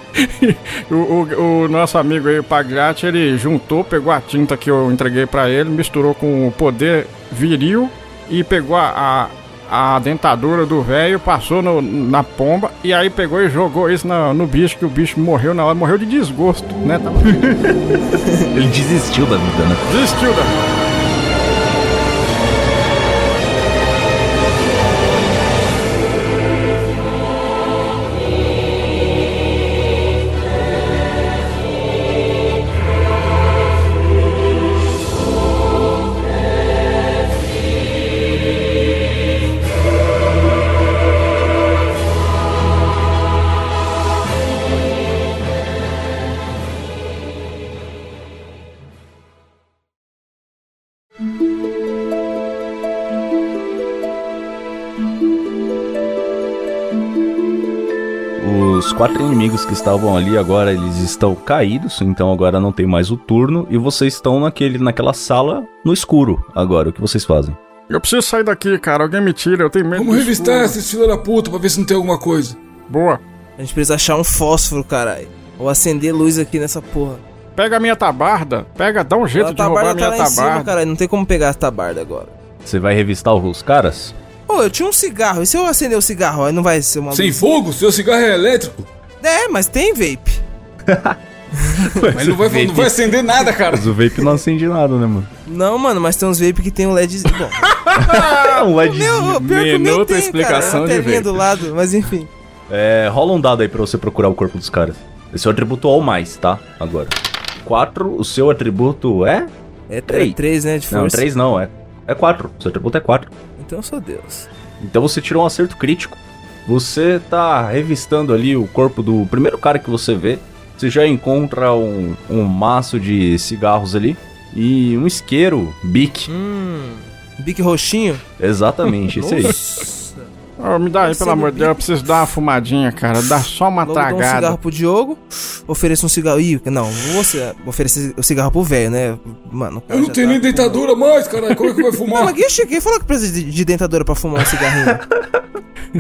O, o- o nosso amigo aí, o Pagliatti, ele juntou, pegou a tinta que eu entreguei pra ele, misturou com o poder viril e pegou a, a, a dentadura do velho, passou no- na pomba e aí pegou e jogou isso na- no bicho, que o bicho morreu na hora, morreu de desgosto, né? Ele desistiu da vida, né? Desistiu da. Os que estavam ali agora eles estão caídos, então agora não tem mais o turno e vocês estão naquele naquela sala no escuro. Agora o que vocês fazem? Eu preciso sair daqui, cara. Alguém me tira, eu tenho medo Vamos revistar escuro. esses filha da puta pra ver se não tem alguma coisa. Boa. A gente precisa achar um fósforo, caralho. Ou acender luz aqui nessa porra. Pega a minha tabarda. Pega, dá um jeito a de roubar a tabarda minha tá lá em cima, tabarda. caralho. Não tem como pegar a tabarda agora. Você vai revistar os caras? Pô, eu tinha um cigarro. E se eu acender o cigarro? Aí não vai ser uma Sem luz? fogo? Seu cigarro é elétrico? É, mas tem vape. Mas não vai, não vai acender nada, cara. Mas o vape não acende nada, né, mano? Não, mano, mas tem uns vape que tem um LED. Bom, um meu, pior que o meu Minuto tem, explicação cara, de vape. do lado, mas enfim. É, rola um dado aí pra você procurar o corpo dos caras. Esse é o atributo ou mais, tá? Agora. 4, o seu atributo é? É Três. 3, né, de força. Não, 3 não, é. É 4. Seu atributo é 4. Então eu sou Deus. Então você tirou um acerto crítico. Você tá revistando ali o corpo do primeiro cara que você vê. Você já encontra um, um maço de cigarros ali. E um isqueiro, bic. Hum. Bique roxinho? Exatamente, esse aí. Ô, me dá aí, pelo amor de. Deus. Eu preciso dar uma fumadinha, cara. Dá só uma Logo dou um tragada. cigarro pro Diogo. Ofereço um cigarro. Ih, não, você oferecer o cigarro pro velho, né? Mano, cara Eu não tenho tá nem dentadura mais, caralho. Como é que vai Não, fumar? mas quem, quem falou que precisa de, de dentadura pra fumar um cigarrinho?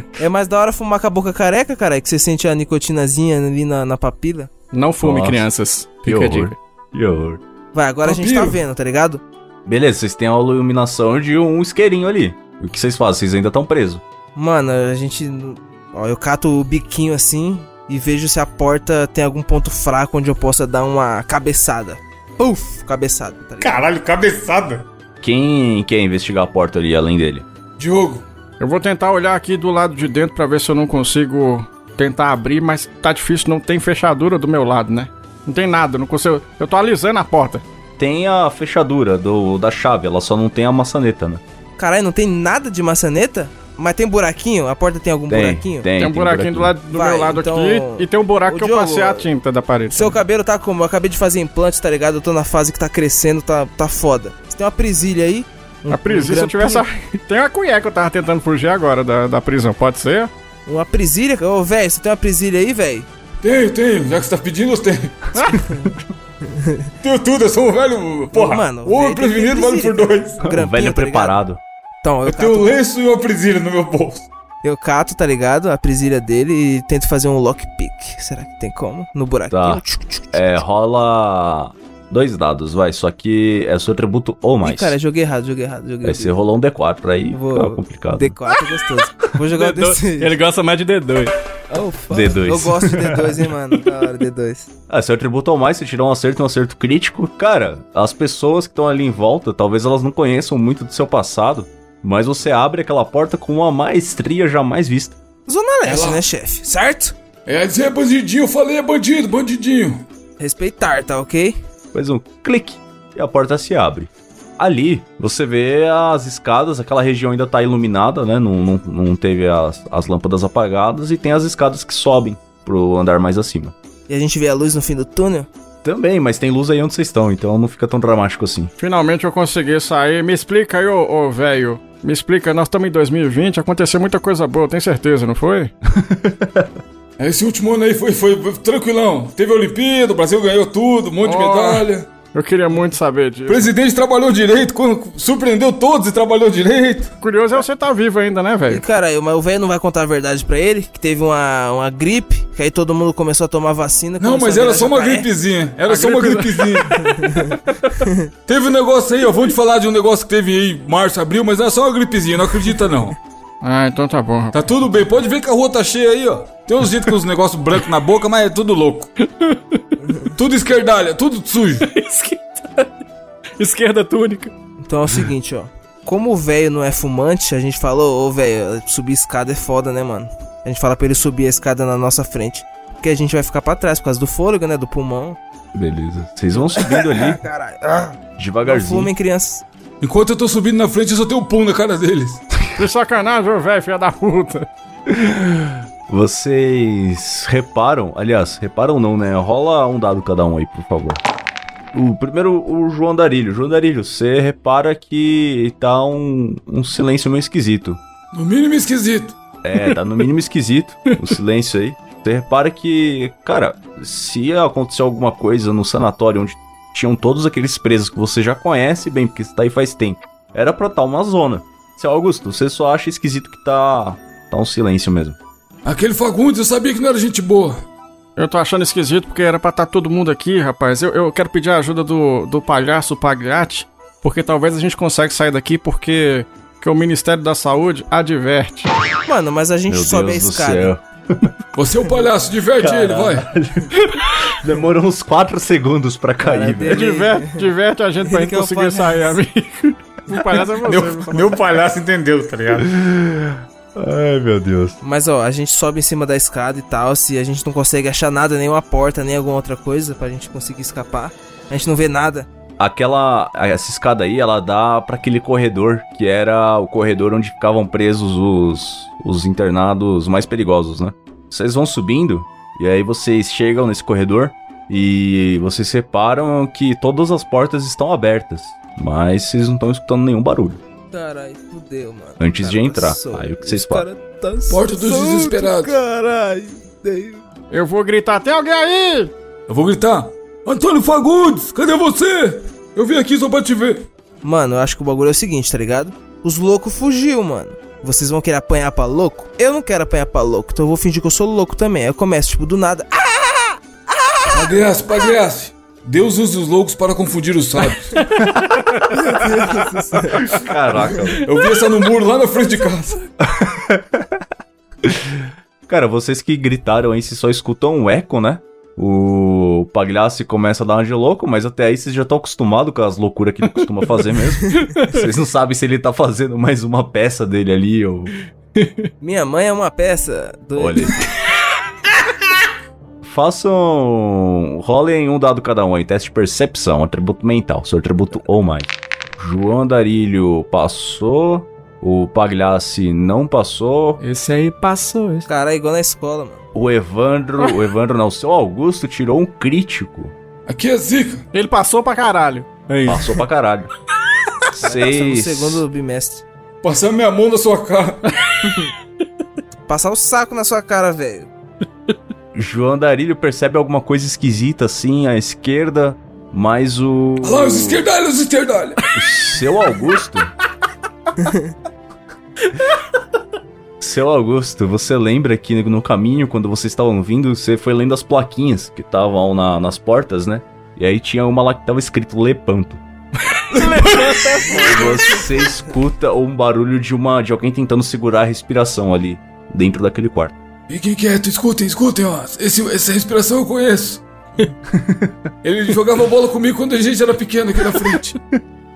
é mais da hora fumar com a boca careca, cara, que você sente a nicotinazinha ali na, na papila. Não fume, Nossa, crianças. Fica a dica. Que horror. Vai, agora a gente tá vendo, tá ligado? Beleza, vocês têm a iluminação de um isqueirinho ali. O que vocês fazem? Vocês ainda estão presos. Mano, a gente. Ó, eu cato o biquinho assim e vejo se a porta tem algum ponto fraco onde eu possa dar uma cabeçada. Puf! Cabeçada, tá ligado? Caralho, cabeçada. Quem quer investigar a porta ali além dele? Diogo, Eu vou tentar olhar aqui do lado de dentro pra ver se eu não consigo tentar abrir, mas tá difícil, não tem fechadura do meu lado, né? Não tem nada, não consigo. Eu tô alisando a porta. Tem a fechadura do, da chave, ela só não tem a maçaneta, né? Caralho, não tem nada de maçaneta? Mas tem buraquinho? A porta tem algum Tem, buraquinho? tem. Tem um buraquinho do, lado, do Vai, meu lado então- aqui e tem um buraco que eu Diogo, passei a tinta da parede. Seu cabelo tá como? Eu acabei de fazer implante, tá ligado? Eu tô na fase que tá crescendo, tá, tá foda. Você tem uma presilha aí? Um- A prisão, se eu tivesse. grampinho? Tem uma colher que eu tava tentando fugir agora da, da prisão, pode ser? Uma presilha? Ô, velho, você tem uma presilha aí, velho? tenho, tenho. Já que você tá pedindo, eu tenho. tenho tudo, eu sou um velho. Porra, Mano, o homem prevenido vale por dois. Um O grampinho, velho tá ligado? preparado. Então, eu Eu tenho um lenço e uma presilha no meu bolso. eu cato, tá ligado? A presilha dele e tento fazer um lockpick. Será que tem como? No buraquinho? Tá. É, rola dois dados, vai. Só que é seu atributo ou Ih, mais. cara, joguei errado, joguei errado, joguei Aí você rolou um D4 aí Vou- fica complicado. D4 é gostoso. Vou jogar o D2. D6. Ele gosta mais de D2. Oh, fuck. D2. Eu gosto de D2, hein, mano. Da hora, D2. Ah, seu atributo ao mais, você tirou um acerto e um acerto crítico. Cara, as pessoas que estão ali em volta, talvez elas não conheçam muito do seu passado, mas você abre aquela porta com uma maestria jamais vista. Zona Leste, Ela- né, chefe? Certo? É dizer bandidinho, eu falei é bandido, bandidinho. Respeitar, tá ok? Faz um clique e a porta se abre. Ali, você vê as escadas, aquela região ainda tá iluminada, né? Não, não, não teve as, as lâmpadas apagadas e tem as escadas que sobem pro andar mais acima. E a gente vê a luz no fim do túnel? Também, mas tem luz aí onde vocês estão, então não fica tão dramático assim. Finalmente eu consegui sair. Me explica aí, ô ô, velho. Me explica, nós estamos em 2020, aconteceu muita coisa boa, tem certeza, não foi? Esse último ano aí foi, foi, foi tranquilão. Teve a Olimpíada, o Brasil ganhou tudo, um monte de Oh. medalha. Eu queria muito saber disso. O presidente trabalhou direito, surpreendeu todos e trabalhou direito. Curioso é você estar vivo ainda, né, E, velho? cara, mas o velho não vai contar a verdade pra ele, que teve uma, uma gripe, que aí todo mundo começou a tomar vacina. Não, mas era só uma jacaré. gripezinha. Era A só uma gripe- gripezinha. teve um negócio aí, ó. Vamos te falar de um negócio que teve aí em março, abril, mas era só uma gripezinha, não acredita não. Ah, então tá bom, rapaz. Tá tudo bem, pode ver que a rua tá cheia aí, ó. Tem uns gente com os negócios brancos na boca, mas é tudo louco. tudo esquerdalha, tudo sujo. Esquerda túnica. Então é o seguinte, ó. Como o velho não é fumante, a gente falou, ô velho, subir escada é foda, né, mano? A gente fala pra ele subir a escada na nossa frente. Porque a gente vai ficar pra trás por causa do fôlego, né? Do pulmão. Beleza. Vocês vão subindo ali, Caralho. Ah, não devagarzinho. fumem, crianças. Enquanto eu tô subindo na frente, eu só tenho um pum na cara deles. Que sacanagem, velho, filha da puta. Vocês reparam, aliás, reparam não, né? Rola um dado cada um aí, por favor. O primeiro, o João Darilho. João Darilho, você repara que tá um, um silêncio meio esquisito. No mínimo esquisito. É, tá no mínimo esquisito o silêncio aí. Você repara que, cara, se acontecer alguma coisa no sanatório onde tinham todos aqueles presos que você já conhece bem, porque você tá aí faz tempo, era pra estar uma zona. Seu Augusto, você só acha esquisito que tá, tá um silêncio mesmo. Aquele Fagundes, eu sabia que não era gente boa. Eu tô achando esquisito porque era pra estar todo mundo aqui, rapaz. Eu, eu quero pedir a ajuda do, do palhaço Pagliatti, porque talvez a gente consiga sair daqui porque que o Ministério da Saúde adverte. Mano, mas a gente Meu sobe Deus a do escada. céu. Você é o palhaço, diverte ele, vai. Demorou uns 4 segundos pra Cara, cair, velho. dele- Diverte, diverte a gente pra Ele gente que é conseguir sair, amigo. O palhaço é você. Meu, meu palhaço entendeu, tá ligado? Ai, meu Deus. Mas ó, a gente sobe em cima da escada e tal. Se a gente não consegue achar nada, nenhuma porta, nem alguma outra coisa pra gente conseguir escapar. A gente não vê nada. Aquela. Essa escada aí, ela dá pra aquele corredor, que era o corredor onde ficavam presos os, os internados mais perigosos, né? Vocês vão subindo, e aí vocês chegam nesse corredor e vocês separam que todas as portas estão abertas. Mas vocês não estão escutando nenhum barulho. Caralho, fudeu, mano. Antes O de cara entrar. solto, Aí o que vocês cara tá Porta dos solto, desesperados. Caralho. Deus. Eu vou gritar, tem alguém aí? Eu vou gritar. Antônio Fagundes, cadê você? Eu vim aqui só pra te ver. Mano, eu acho que o bagulho é o seguinte, tá ligado? Os loucos fugiu, mano. Vocês vão querer apanhar pra louco? Eu não quero apanhar pra louco, então eu vou fingir que eu sou louco também. Aí eu começo, tipo, do nada. Ah! Pagliasse, Pagliasse. Deus usa os loucos para confundir os sábios. Caraca. Eu vi essa no muro lá na frente de casa. Cara, vocês que gritaram aí, vocês só escutam um eco, né? O Pagliassi começa a dar uma de louco, mas até aí vocês já estão acostumados com as loucuras que ele costuma fazer mesmo. vocês não sabem se ele tá fazendo mais uma peça dele ali ou. Minha mãe é uma peça. Do... Olha. Façam. Rolem um dado cada um aí. Teste de percepção, atributo mental. Seu atributo ou mais. João Andarilho passou. O Pagliassi não passou. Esse aí passou. Esse... Cara, é igual na escola, mano. O Evandro. O Evandro não. O seu Augusto tirou um crítico. Aqui é zica. Ele passou pra caralho. É isso. Passou pra caralho. Passando Seis. no segundo bimestre. Passar minha mão na sua cara. Passar o saco na sua cara, velho. João Darilho percebe alguma coisa esquisita assim à esquerda, mas o. Olha lá, os esquerdalhos, os esquerdalhos. Seu Augusto. Seu Augusto, você lembra que no caminho, quando vocês estavam vindo, você foi lendo as plaquinhas que estavam na- nas portas, né? E aí tinha uma lá que tava escrito Lepanto. E você escuta um barulho de uma de alguém tentando segurar a respiração ali dentro daquele quarto. Fiquem quietos, escutem, escutem, ó. Esse, essa respiração eu conheço. Ele jogava bola comigo quando a gente era pequeno aqui na frente.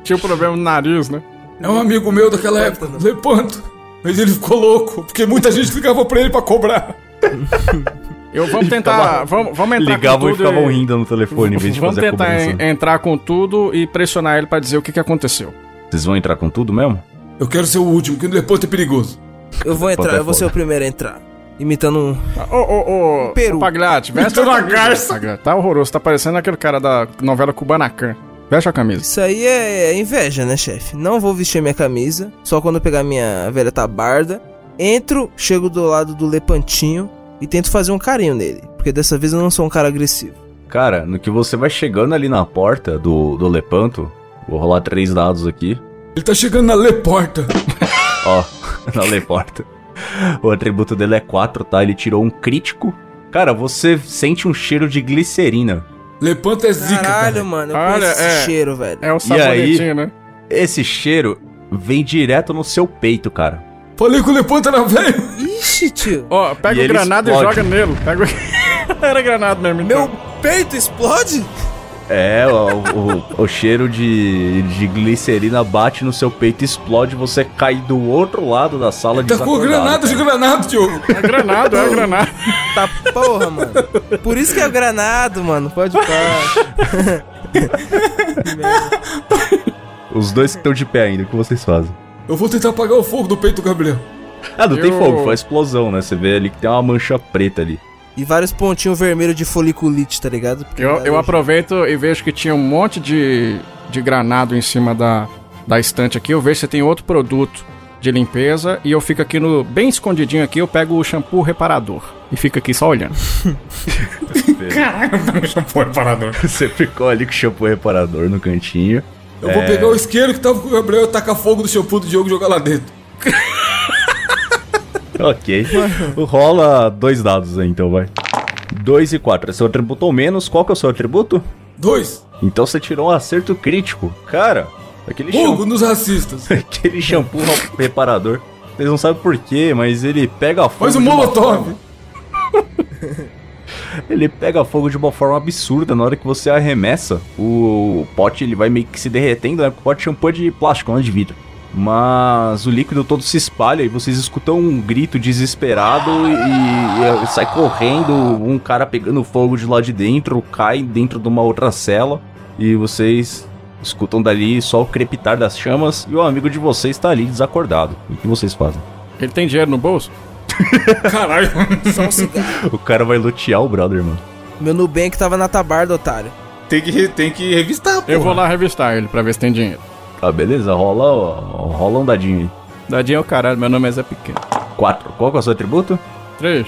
Tinha um problema no nariz, né? É um amigo meu daquela época, Lepanto. Mas ele ficou louco, porque muita gente ligava pra ele pra cobrar. Eu vamos tentar. ficava- vamos, vamos entrar Ligavam com e tudo ficavam rindo no telefone em vez de Vamos fazer a tentar en- entrar com tudo e pressionar ele pra dizer o que, que aconteceu. Vocês vão entrar com tudo mesmo? Eu quero ser o último, que o Lepanto é perigoso. Eu vou entrar, é eu vou ser o primeiro a entrar. Imitando um. Ô, ô, ô, Peru. Pagliatti, veste Uma garça. Tá horroroso, tá parecendo aquele cara da novela Kubanacan. Veste a camisa. Isso aí é inveja, né, chefe? Não vou vestir minha camisa, só quando eu pegar minha velha tabarda. Entro, chego do lado do Lepantinho e tento fazer um carinho nele. Porque dessa vez eu não sou um cara agressivo. Cara, no que você vai chegando ali na porta do, do Lepanto, vou rolar três dados aqui. Ele tá chegando na Leporta. Ó, na Leporta. O atributo dele é 4, tá? Ele tirou um crítico. Cara, você sente um cheiro de glicerina. Lepanto é zica, Caralho, cara. mano, eu Olha, conheço é. esse cheiro, velho. É o aí? sabonetinho, né? Esse cheiro vem direto no seu peito, cara. Falei que o Lepanto era velho. Ixi, tio. Ó, pega E o granada explode. e joga nele. Pega o... Era granada mesmo. então. Meu peito explode? É, o, o, o cheiro de, de glicerina bate no seu peito, explode, você cai do outro lado da sala Tá com granada de cara. granada, Diogo. É granada, é granada. Tá porra, mano. Por isso que é o granado, mano. Pode parar. Os dois que estão de pé ainda, o que vocês fazem? Eu vou tentar apagar o fogo do peito do Gabriel. Ah, não tem Eu- fogo, foi a explosão, né? Você vê ali que tem uma mancha preta ali. E vários pontinhos vermelhos de foliculite, tá ligado? Porque Eu, eu aproveito e vejo que tinha um monte de, de granado em cima da, da estante aqui. Eu vejo se tem outro produto de limpeza. E eu fico aqui no. Bem escondidinho aqui, eu pego o shampoo reparador. E fico aqui só olhando. Caralho, shampoo reparador. Você ficou ali com o shampoo reparador no cantinho. Eu vou pegar o isqueiro que tava com o Gabriel e tacar fogo do shampoo do Diogo e jogar lá dentro. Ok. Rola dois dados aí, então vai. Dois e quatro. É seu atributo ou menos. Qual que é o seu atributo? Dois. Então você tirou um acerto crítico. Cara, aquele Fogo shampoo, nos racistas. aquele shampoo reparador. Vocês não sabem por quê, mas ele pega fogo. Faz um molotov. Ele pega fogo de uma forma absurda. Na hora que você arremessa, o pote ele vai meio que se derretendo, né? Porque o pote de shampoo é de plástico, não é de vidro. Mas o líquido todo se espalha e vocês escutam um grito desesperado e, e sai correndo, um cara pegando fogo de lá de dentro, cai dentro de uma outra cela e vocês escutam dali só o crepitar das chamas e o amigo de vocês está ali desacordado. O que vocês fazem? Ele tem dinheiro no bolso? Caralho. Só um cigarro. O cara vai lutear o brother, mano. Meu Nubank tava na tabarda, otário. Tem que, tem que revistar, pô. Eu vou lá revistar ele pra ver se tem dinheiro. Tá, beleza, rola, rola um dadinho aí. Dadinho é o caralho, meu nome é Zé Pequeno. 4. Qual que é o seu atributo? Três.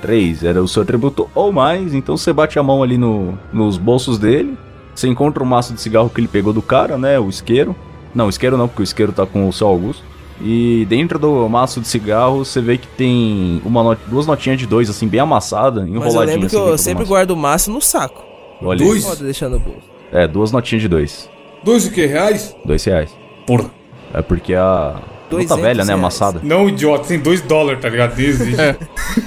3. Era o seu atributo ou mais, então você bate a mão ali no, nos bolsos dele. Você encontra o maço de cigarro que ele pegou do cara, né? O isqueiro. Não, o isqueiro não, porque o isqueiro tá com o seu Augusto. E dentro do maço de cigarro você vê que tem uma not- duas notinhas de dois, assim, bem amassada, Mas eu enroladinha lembro que assim. eu sempre maço. guardo o maço no saco. Olha. Dois? Pode deixar no bolso. É, duas notinhas de dois. Dois o quê? Reais? Dois reais. Porra. É porque a. Não tá 200 velha, né? Amassada. Não, idiota. Tem dois dólares, tá ligado? Existe. É.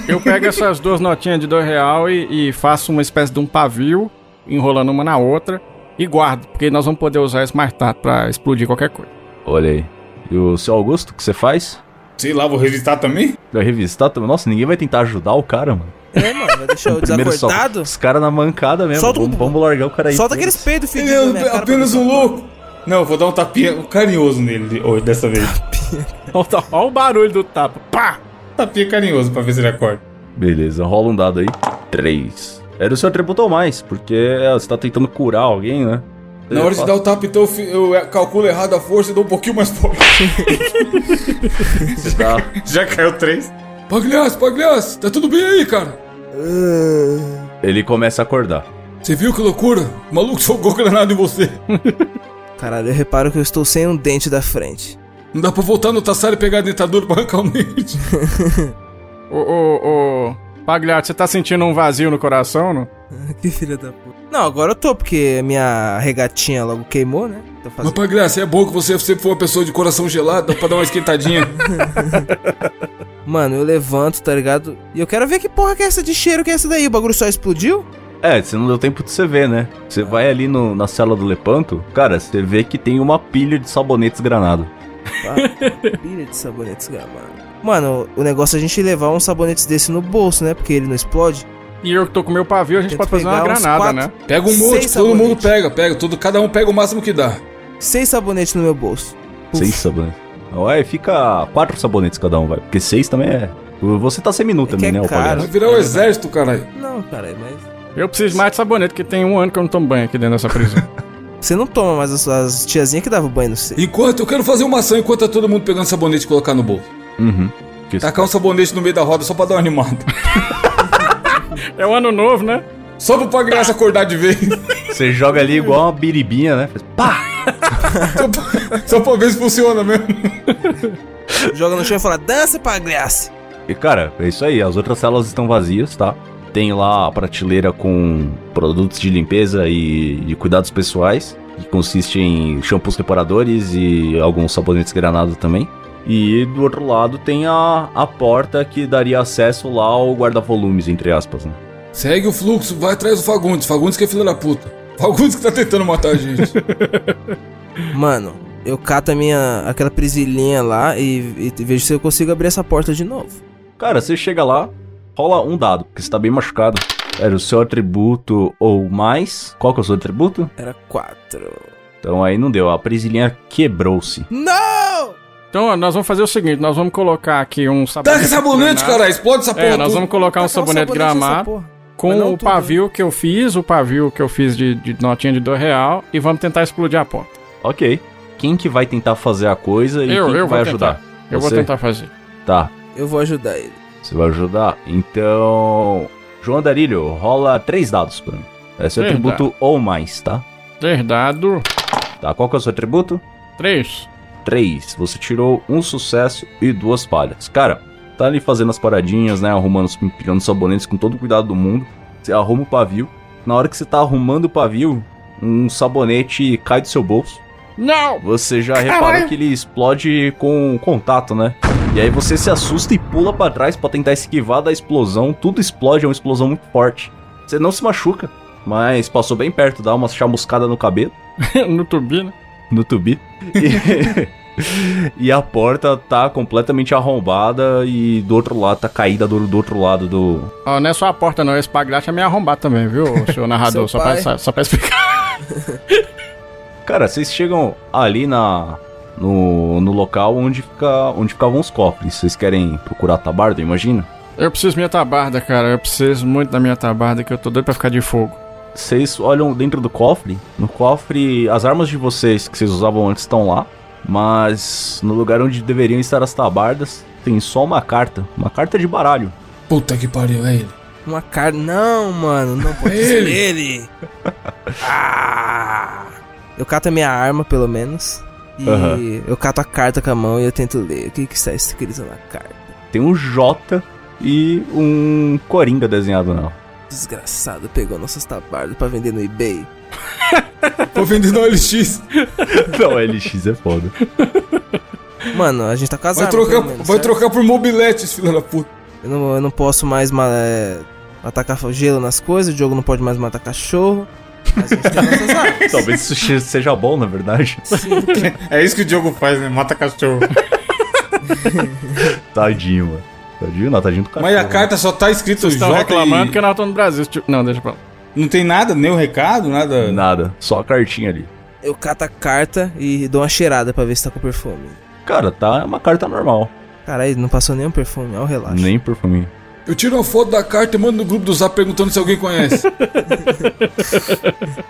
Eu pego essas duas notinhas de dois real e, e faço uma espécie de um pavio, enrolando uma na outra, e guardo, porque nós vamos poder usar isso mais tarde pra explodir qualquer coisa. Olha aí. E o seu Augusto, o que você faz? Sei lá, vou revistar também? Vai revistar também? Nossa, ninguém vai tentar ajudar o cara, mano. É, mano, vai deixar eu desacordado? Os caras na mancada mesmo. Solta um- vamos, vamos largar o cara aí. Solta aqueles peidos Ele na minha é cara. apenas um louco. Não, eu vou dar um tapinha carinhoso nele hoje, dessa vez. Olha o barulho do tapa. Pá! tapinha carinhoso pra ver se ele acorda. Beleza, rola um dado aí. Três. Era o seu atributo ou mais, porque é, você tá tentando curar alguém, né? Na hora de dar o tapa, então eu é, calculo errado a força e dou um pouquinho mais forte. Você tá... Já caiu três. Pagliasso, Pagliasso, tá tudo bem aí, cara? Ele começa a acordar. Você viu que loucura? O maluco jogou granada em você. Caralho, eu reparo que eu estou sem um dente da frente. Não dá pra voltar no Tassari e pegar a dentadura pra arrancar o dente. Ô, ô, ô. Pagliato, você tá sentindo um vazio no coração, não? que filha da puta. Não, agora eu tô, porque minha regatinha logo queimou, né? Tô Mas, fazendo... Pagliasso, é bom que você sempre foi uma pessoa de coração gelado, dá pra dar uma esquentadinha. Mano, eu levanto, tá ligado? E eu quero ver que porra que é essa de cheiro que é essa daí. O bagulho só explodiu? É, você não deu tempo de você ver, né? Você vai ali no, na cela do Lepanto, cara, você vê que tem uma pilha de sabonetes granado. Pá, pilha de sabonetes gramados. Mano, o negócio é a gente levar uns sabonetes desse no bolso, né? Porque ele não explode. E eu que tô com meu pavio, a gente pode fazer uma granada, quatro. né? Pega um monte, todo mundo sabonetes. pega, pega. Todo, cada um pega o máximo que dá. Seis sabonetes no meu bolso. Puf. Seis sabonetes. Ué, fica quatro sabonetes cada um, vai. Porque seis também é. Você tá sem minuto É também, que é né, o. Vai virar o exército, caralho. Não, cara, mas. Eu preciso mais de sabonete, porque tem um ano que eu não tomo banho aqui dentro dessa prisão. Você não toma, mas as, as tiazinhas que davam banho no você. Enquanto, eu quero fazer uma ação enquanto tá todo mundo pegando sabonete e colocar no bolso. Uhum. Que Tacar um sabonete no meio da roda só pra dar uma animada. é o ano novo, né? Só pro Pagliasso acordar de vez. Você joga ali igual uma biribinha, né? Faz Pá! Só, pra, só pra ver se funciona mesmo. Joga no chão e fala: dança, pagliasse. E cara, é isso aí. As outras celas estão vazias, tá? Tem lá a prateleira com produtos de limpeza e de cuidados pessoais, que consiste em shampoos reparadores e alguns sabonetes granados também. E do outro lado tem a, a porta que daria acesso lá ao guarda-volumes, entre aspas, né? Segue o fluxo, vai atrás do Fagundes. Fagundes que é filho da puta. Fagundes que tá tentando matar a gente. Mano, eu cato a minha. aquela presilhinha lá e, e vejo se eu consigo abrir essa porta de novo. Cara, você chega lá, rola um dado, porque você tá bem machucado. Era o seu atributo ou mais. Qual que é o seu atributo? Era quatro. Então aí não deu, a presilhinha quebrou-se. Não! Então, ó, nós vamos fazer o seguinte, nós vamos colocar aqui um sabonete... Taca sabonete, granado. caralho. Explode essa porra. É, nós vamos colocar um Tacar sabonete sabonete gramado com o tudo, pavio que eu fiz, o pavio que eu fiz de, de notinha de dois real, e vamos tentar explodir a porta. Ok. Quem que vai tentar fazer a coisa e Eu- quem eu que vai vou ajudar? tentar. Eu Você? vou tentar fazer. Tá, Eu vou ajudar ele. você vai ajudar. Então, João Darilho, rola três dados pra mim. É seu Três atributo ou mais, tá? Três dados, Tá, qual que é o seu atributo? três. 3. Você tirou um sucesso e duas falhas. Cara, tá ali fazendo as paradinhas, né? Arrumando, pegando sabonetes com todo o cuidado do mundo. Você arruma o pavio. Na hora que você tá arrumando o pavio, um sabonete cai do seu bolso. Não! Você já reparou que ele explode com contato, né? E aí você se assusta e pula pra trás pra tentar esquivar da explosão. Tudo explode, é uma explosão muito forte. Você não se machuca, mas passou bem perto, dá uma chamuscada no cabelo no turbina. no tubi. E, e a porta tá completamente arrombada e do outro lado tá caída do, do outro lado do. Ó, não é só a porta não, esse pagliate é meio arrombado também, viu, senhor narrador? Seu só, pra, pai. só, só pra explicar. Cara, vocês chegam ali na. No, no local onde, fica, onde ficavam os cofres. Vocês querem procurar a tabarda, imagina? Eu preciso minha tabarda, cara. Eu preciso muito da minha tabarda, que eu tô doido pra ficar de fogo. Vocês olham dentro do cofre. No cofre, as armas de vocês que vocês usavam antes estão lá. Mas no lugar onde deveriam estar as tabardas, tem só uma carta. Uma carta de baralho. Puta que pariu, é ele. Uma cara. Não, mano, não pode É ser ele. ele. Ah! Eu cato a minha arma, pelo menos. E Aham. eu cato a carta com a mão e eu tento ler. O que, que está escrito na carta? Tem um J e um Coringa desenhado nela. Desgraçado, pegou nossas tabardas pra vender no eBay. Tô vendendo OLX. Não, LX é foda. Mano, a gente tá as Vai trocar, menos, vai certo? trocar por mobiletes, filho da puta. Eu não, eu não posso mais ma- é, atacar gelo nas coisas, o jogo não pode mais matar cachorro. Mas a gente tem nossas armas. Talvez isso che- seja bom, na verdade. É isso que o Diogo faz, né? Mata cachorro. Tadinho, mano. Tadinho, não, tadinho do cachorro. Mas a carta só tá escrito Estão J reclamando e... porque nós estamos no Brasil. tipo- Não, deixa pra lá. Não tem nada, nem o recado, nada. Nada, só a cartinha ali. Eu cato a carta e dou uma cheirada pra ver se tá com perfume. Cara, tá é uma carta normal. Caralho, não passou nenhum perfume, ó, o relaxa. Nem perfuminho. Eu tiro uma foto da carta e mando no grupo do Zap perguntando se alguém conhece.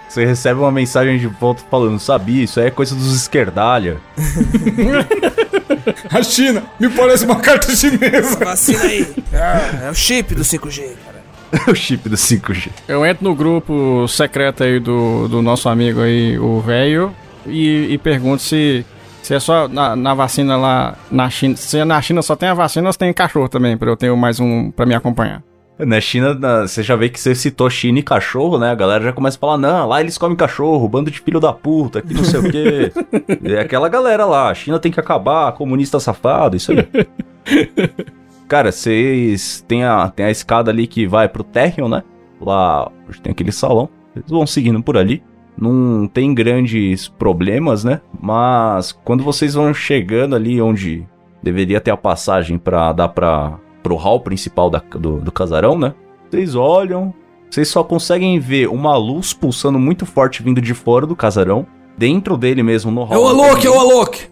Você recebe uma mensagem de volta falando, sabia, isso aí é coisa dos esquerdalha. A China, me parece uma carta chinesa. Vacina aí. Ah, é o chip do 5G, cara. o chip do 5G. Eu entro no grupo secreto aí do, do nosso amigo aí, o velho, e, e pergunto se, se é só na, na vacina lá na China. Se na China só tem a vacina se tem cachorro também, pra eu ter mais um pra me acompanhar. Na China, na- você já vê que você citou China e cachorro, né? A galera já começa a falar, não, lá eles comem cachorro, bando de filho da puta, que não sei o quê. É aquela galera lá, a China tem que acabar, comunista safado, isso aí. Cara, vocês tem a, tem a escada ali que vai pro térreo, né? Lá tem aquele salão. Eles vão seguindo por ali. Não tem grandes problemas, né? Mas quando vocês vão chegando ali onde deveria ter a passagem para dar para pro hall principal da, do, do casarão, né? Vocês olham, vocês só conseguem ver uma luz pulsando muito forte vindo de fora do casarão. Dentro dele mesmo, no hall. É o Alok, é o Alok!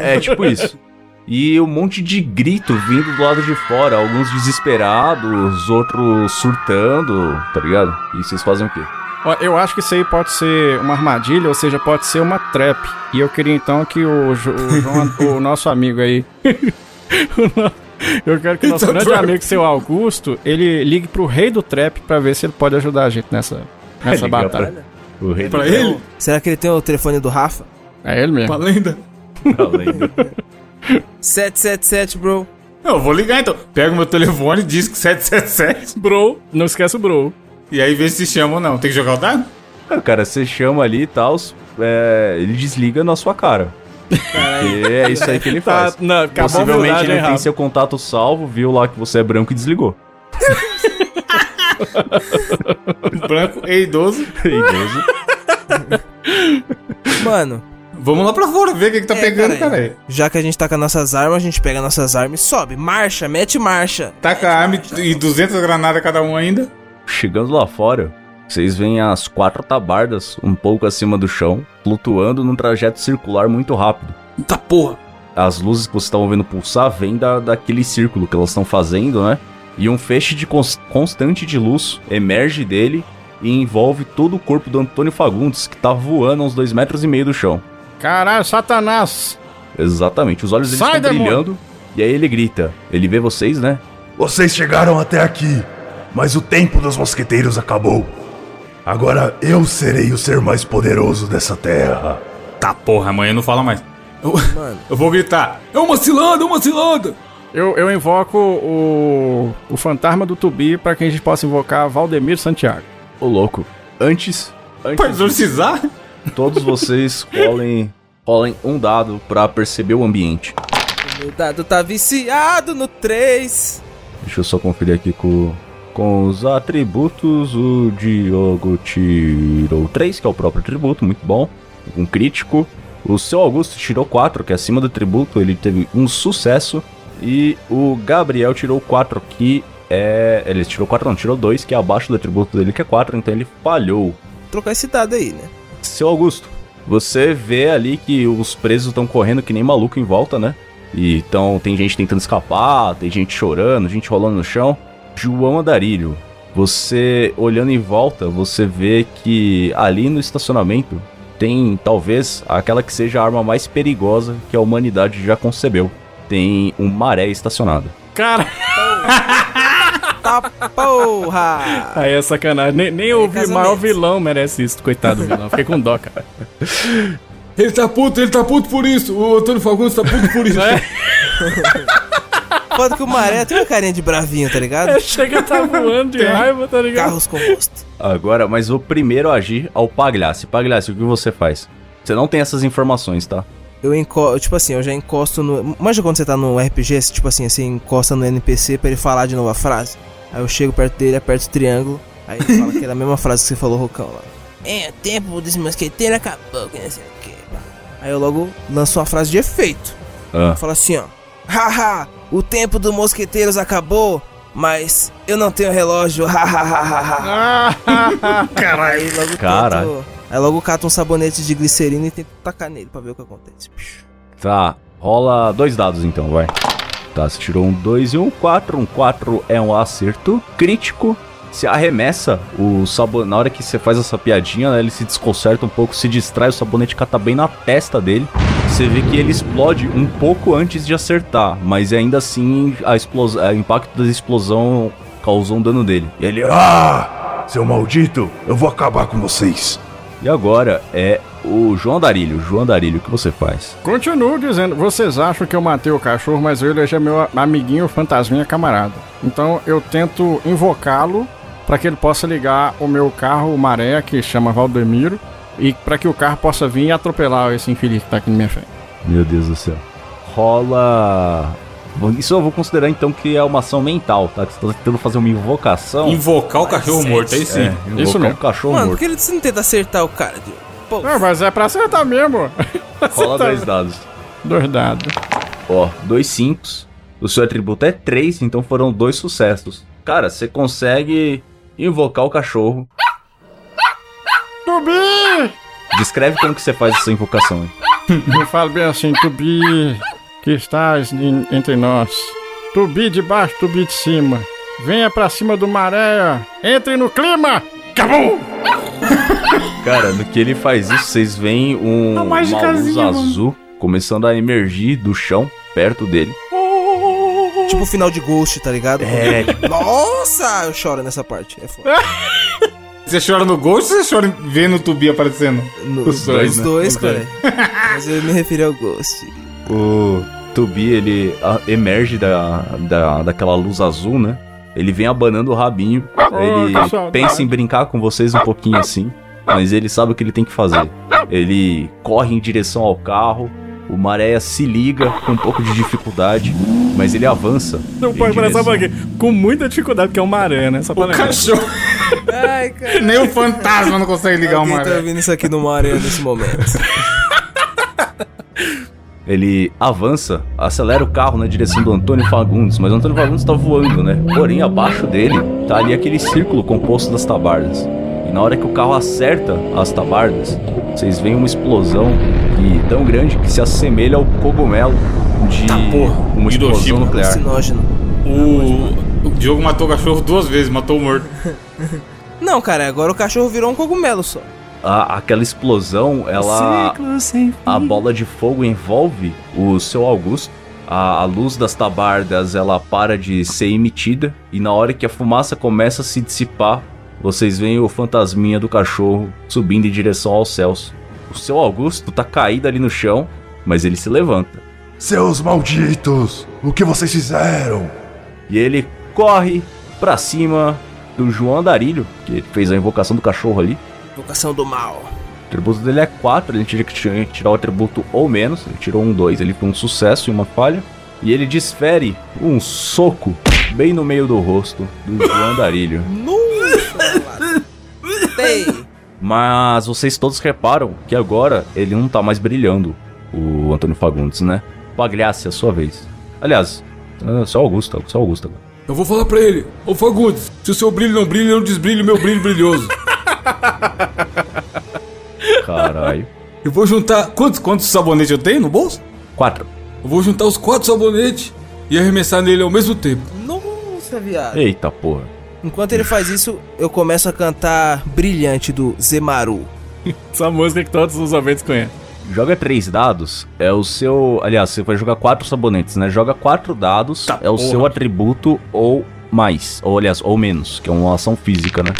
É, tipo isso. E um monte de grito vindo do lado de fora. Alguns desesperados, outros surtando, tá ligado? E vocês fazem o quê? Eu acho que isso aí pode ser uma armadilha, ou seja, pode ser uma trap. E eu queria então que o, Jo- o João, o nosso amigo aí. eu quero que o nosso a grande trap. amigo, seu Augusto, ele ligue pro rei do trap pra ver se ele pode ajudar a gente nessa, nessa batalha. O rei Pra ele? Será que ele tem o telefone do Rafa? É ele mesmo. Pra lenda. da lenda. 777, bro. Eu vou ligar então. Pega o meu telefone, diz que 777. Bro, não esquece o bro. E aí vê se chama ou não. Tem que jogar o dado? Ah, Cara, você chama ali e tal, é, ele desliga na sua cara. Porque é isso aí que ele Tá, faz. não, Possivelmente ele hein, tem Rafa? seu contato salvo, viu lá que você é branco e desligou. Branco e idoso. Idoso. Mano, Vamos lá pra fora, ver o que, que tá É, pegando, cara, cara. já que a gente tá com nossas armas, a gente pega nossas armas e sobe. Marcha, mete marcha. Taca a arma e 200 granadas cada um ainda. Chegando lá fora, vocês veem as quatro tabardas um pouco acima do chão, flutuando num trajeto circular muito rápido. Eita porra. As luzes que vocês estavam vendo pulsar vêm da, daquele círculo que elas estão fazendo, né? E um feixe de cons- constante de luz emerge dele e envolve todo o corpo do Antônio Fagundes, que tá voando a uns dois metros e meio do chão. Caralho, Satanás! Exatamente, os olhos dele Sai, estão demônio! brilhando. E aí ele grita. Ele vê vocês, né? Vocês chegaram até aqui, mas o tempo dos mosqueteiros acabou. Agora eu serei o ser mais poderoso dessa terra. Tá porra, amanhã não fala mais. Eu, eu vou gritar. É uma cilada, é uma cilada. Eu, eu invoco o, o fantasma do Tubi pra que a gente possa invocar Valdemir Santiago. Ô louco. Antes. Antes exorcizar? todos vocês rolem, rolem um dado pra perceber o ambiente. O meu dado tá viciado no 3. Deixa eu só conferir aqui com, com os atributos. O Diogo tirou 3, que é o próprio atributo, muito bom. Um crítico. O seu Augusto tirou 4, que é acima do atributo, ele teve um sucesso. E o Gabriel tirou 4, que é. Ele tirou 4, não, tirou 2, que é abaixo do atributo dele, que é 4, então ele falhou. Trocar esse dado aí, né? Seu Augusto, você vê ali que os presos estão correndo que nem maluco em volta, né? E então tem gente tentando escapar, tem gente chorando, gente rolando no chão. João Andarilho, você olhando em volta, você vê que ali no estacionamento tem talvez aquela que seja a arma mais perigosa que a humanidade já concebeu. Tem um maré estacionado. Cara, Tá porra! aí é sacanagem. Nem, nem o vi- casamento. maior vilão merece isso, coitado do vilão. Fiquei com dó, cara. Ele tá puto, ele tá puto por isso. O Antônio Fagundes tá puto por isso. É, Foda que o Maré tem uma carinha de bravinho, tá ligado? é, chega a tá voando de raiva, tá ligado? Carros com rosto. Agora, mas o primeiro a agir é o Pagliassi. Pagliassi, o que você faz? Você não tem essas informações, tá? Eu encosto, tipo assim, eu já encosto no. Manja quando você tá no RPG, você, tipo assim, você encosta no NPC pra ele falar de novo a frase. Aí eu chego perto dele, aperto o triângulo, aí ele fala aquela mesma frase que você falou, Rocão lá. É, o tempo dos mosqueteiros acabou, que não sei o que. Aí eu logo lanço uma frase de efeito. Ah. Eu falo assim, ó. Haha, o tempo dos mosqueteiros acabou, mas eu não tenho relógio, hahaha. Caralho. Logo Caralho. tento. Aí logo cato um sabonete de glicerina e tento tacar nele pra ver o que acontece. Tá, rola dois dados então, vai. Tá, você tirou um 2 e um 4. Um 4 é um acerto crítico. Se arremessa o sabonete. Na hora que você faz essa piadinha, né, ele se desconcerta um pouco, se distrai, o sabonete cata bem na testa dele. Você vê que ele explode um pouco antes de acertar, mas ainda assim a explos... o impacto da explosão causou um dano dele. E ele, ah, seu maldito, eu vou acabar com vocês. E agora é o João Darilho. João Darilho, o que você faz? Continuo dizendo, vocês acham que eu matei o cachorro, mas eu elegi meu amiguinho fantasminha camarada. Então eu tento invocá-lo para que ele possa ligar o meu carro, o Maré, que chama Valdemiro, e para que o carro possa vir e atropelar esse infeliz que tá aqui na minha frente. Meu Deus do céu. Rola Isso eu vou considerar então que é uma ação mental, tá? Que você tá tentando fazer uma invocação. Invocar o cachorro Mas, morto, aí sim. É, invocar Isso mesmo. um cachorro Mano, por morto. que ele- você não tenta acertar o cara? Pô, Não, mas é pra acertar mesmo. Rola dois dados. Dois dados. Ó, dois cinco. O seu atributo é três, então foram dois sucessos. Cara, você consegue invocar o cachorro. Tubi! Descreve como que você faz essa invocação. hein? Eu falo bem assim, Tubi, que estás em- entre nós. Tubi de baixo, Tubi de cima. Venha pra cima do maré. Entre no clima. Acabou! Cara, no que ele faz isso, vocês veem um, uma luz azul começando a emergir do chão perto dele. tipo o final de Ghost, tá ligado? É, Nossa, eu choro nessa parte. É foda. Você chora no Ghost ou você chora vendo o Tubi aparecendo? No- Os dois, Os né? dois, cara. Mas eu me referi ao Ghost. O Tubi, ele emerge da, da, daquela luz azul, né? Ele vem abanando o rabinho. ele pensa em brincar com vocês um pouquinho assim. Mas ele sabe o que ele tem que fazer. Ele corre em direção ao carro. O Maréia se liga com um pouco de dificuldade. Mas ele avança. Não pode parecer direção- aqui. Com muita dificuldade, porque é uma aranha, né? Só pra O cachorro. Ai, cara. Nem o fantasma não consegue ligar Alguém uma tá ouvindo isso aqui no Maranhão nesse momento. Ele avança, acelera o carro na direção do Antônio Fagundes, mas o Antônio Fagundes tá voando, né? Porém, abaixo dele tá ali aquele círculo composto das tabardas. Na hora que o carro acerta as tabardas, vocês veem uma explosão e tão grande que se assemelha ao cogumelo de Tá, porra, uma explosão Hiroshima. nuclear. O, o Diogo matou o cachorro duas vezes, matou o morto. Não, cara, agora o cachorro virou um cogumelo só. A- aquela explosão, ela. A bola de fogo envolve o seu Augusto. A, a luz das tabardas ela para de ser emitida. E na hora que a fumaça começa a se dissipar, vocês veem o fantasminha do cachorro subindo em direção aos céus. O seu Augusto tá caído ali no chão, mas ele se levanta. Seus malditos! O que vocês fizeram? E ele corre pra cima do João Andarilho, que fez a invocação do cachorro ali. Invocação do mal. O atributo dele é 4, ele tinha que tinha que tirar o atributo ou menos. Ele tirou um 2, ele foi um sucesso e uma falha. E ele desfere um soco bem no meio do rosto do João Andarilho. Nossa, Ei, Mas vocês todos reparam que agora ele não tá mais brilhando, o Antônio Fagundes, né? Pagliassi, é a sua vez. Aliás, é só Augusto, só Augusto agora. Eu vou falar pra ele. Ô Fagundes, se o seu brilho não brilha, eu desbrilho o meu brilho brilhoso. Caralho. Eu vou juntar. Quantos, quantos sabonetes eu tenho no bolso? 4. Eu vou juntar os quatro sabonetes e arremessar nele ao mesmo tempo. nossa, viado. Eita porra. Enquanto ele faz isso, eu começo a cantar Brilhante do Zemaru. Essa música que todos os ouvintes conhecem. Joga três dados, é o seu. Aliás, você vai jogar quatro sabonetes, né? Joga quatro dados, Tá é o porra. seu atributo ou mais. Ou aliás, ou menos, que é uma ação física, né?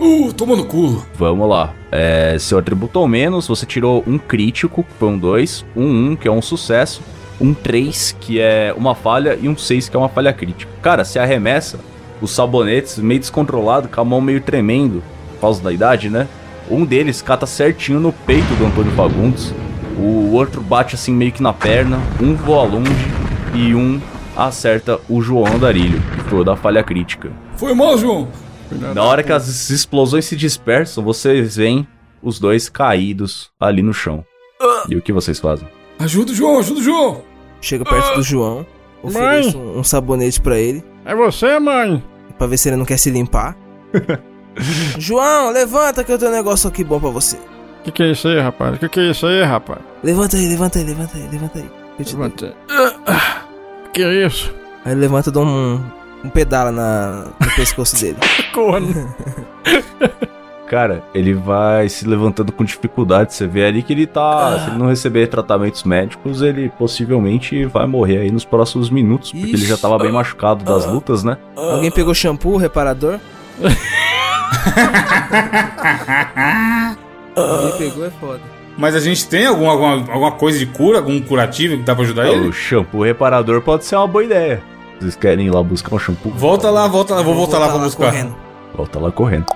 Uh, toma no cu. Vamos lá. É, seu atributo ou menos, você tirou um crítico, que foi um 2, um 1, que é um sucesso, um 3, que é uma falha, e um 6, que é uma falha crítica. Cara, você arremessa os sabonetes meio descontrolado, com a mão meio tremendo, por causa da idade, né? Um deles cata certinho no peito do Antônio Fagundes, o outro bate assim meio que na perna, um voa longe e um acerta o João Andarilho, que foi o da falha crítica. Foi mal, João. Na hora que as explosões se dispersam, vocês veem os dois caídos ali no chão. E o que vocês fazem? Ajuda o João, ajuda o João. Chego perto do João, ofereço um, um sabonete pra ele, É você, mãe? Pra ver se ele não quer se limpar. João, levanta que eu tenho um negócio aqui bom pra você. Que que é isso aí, rapaz? Que que é isso aí, rapaz? Levanta aí, levanta aí, levanta aí, levanta aí. Eu te dou. Levanta. Ah, Que é isso? Aí ele levanta e dou um, um pedala na, no pescoço dele. Corno. Cara, ele vai se levantando com dificuldade. Você vê ali que ele tá. Se ele não receber tratamentos médicos, ele possivelmente vai morrer aí nos próximos minutos. Porque ele já tava bem machucado das lutas, né? Alguém pegou shampoo, reparador? Alguém pegou, é foda. Mas a gente tem alguma, alguma, alguma coisa de cura, algum curativo que dá pra ajudar ele? O shampoo reparador pode ser uma boa ideia. Vocês querem ir lá buscar um shampoo? Volta lá, volta lá, vou voltar lá pra buscar. correndo. Volta lá correndo.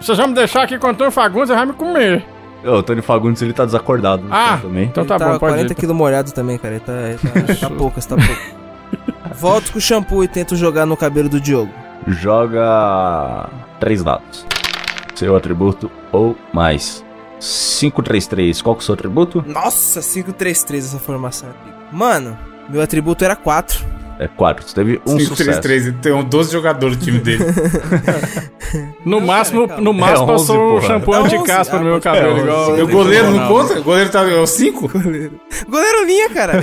Vocês vão me deixar aqui com o Antônio Fagundes e vai me comer. Ô, O Tony Fagundes, ele tá desacordado Ah. também. Então Ele tá, tá bom, pode 40 ir. quilos molhado também, cara. Ele tá, ele tá, tá poucas, tá pouco. Volto com o shampoo e tento jogar no cabelo do Diogo. Joga três dados. Seu atributo ou mais. 533, qual que é o seu atributo? Nossa, 533 essa formação. Mano, meu atributo era 4. É 4, você teve um 5, sucesso. 3, 3, e tem 12 jogadores no time dele. No máximo, cara, no máximo É 11, passou um porra. shampoo É 11, anti-caspa no ah, meu cabelo, é, igual... O goleiro não conta? O goleiro tá, é o 5? Goleiro linha, cara.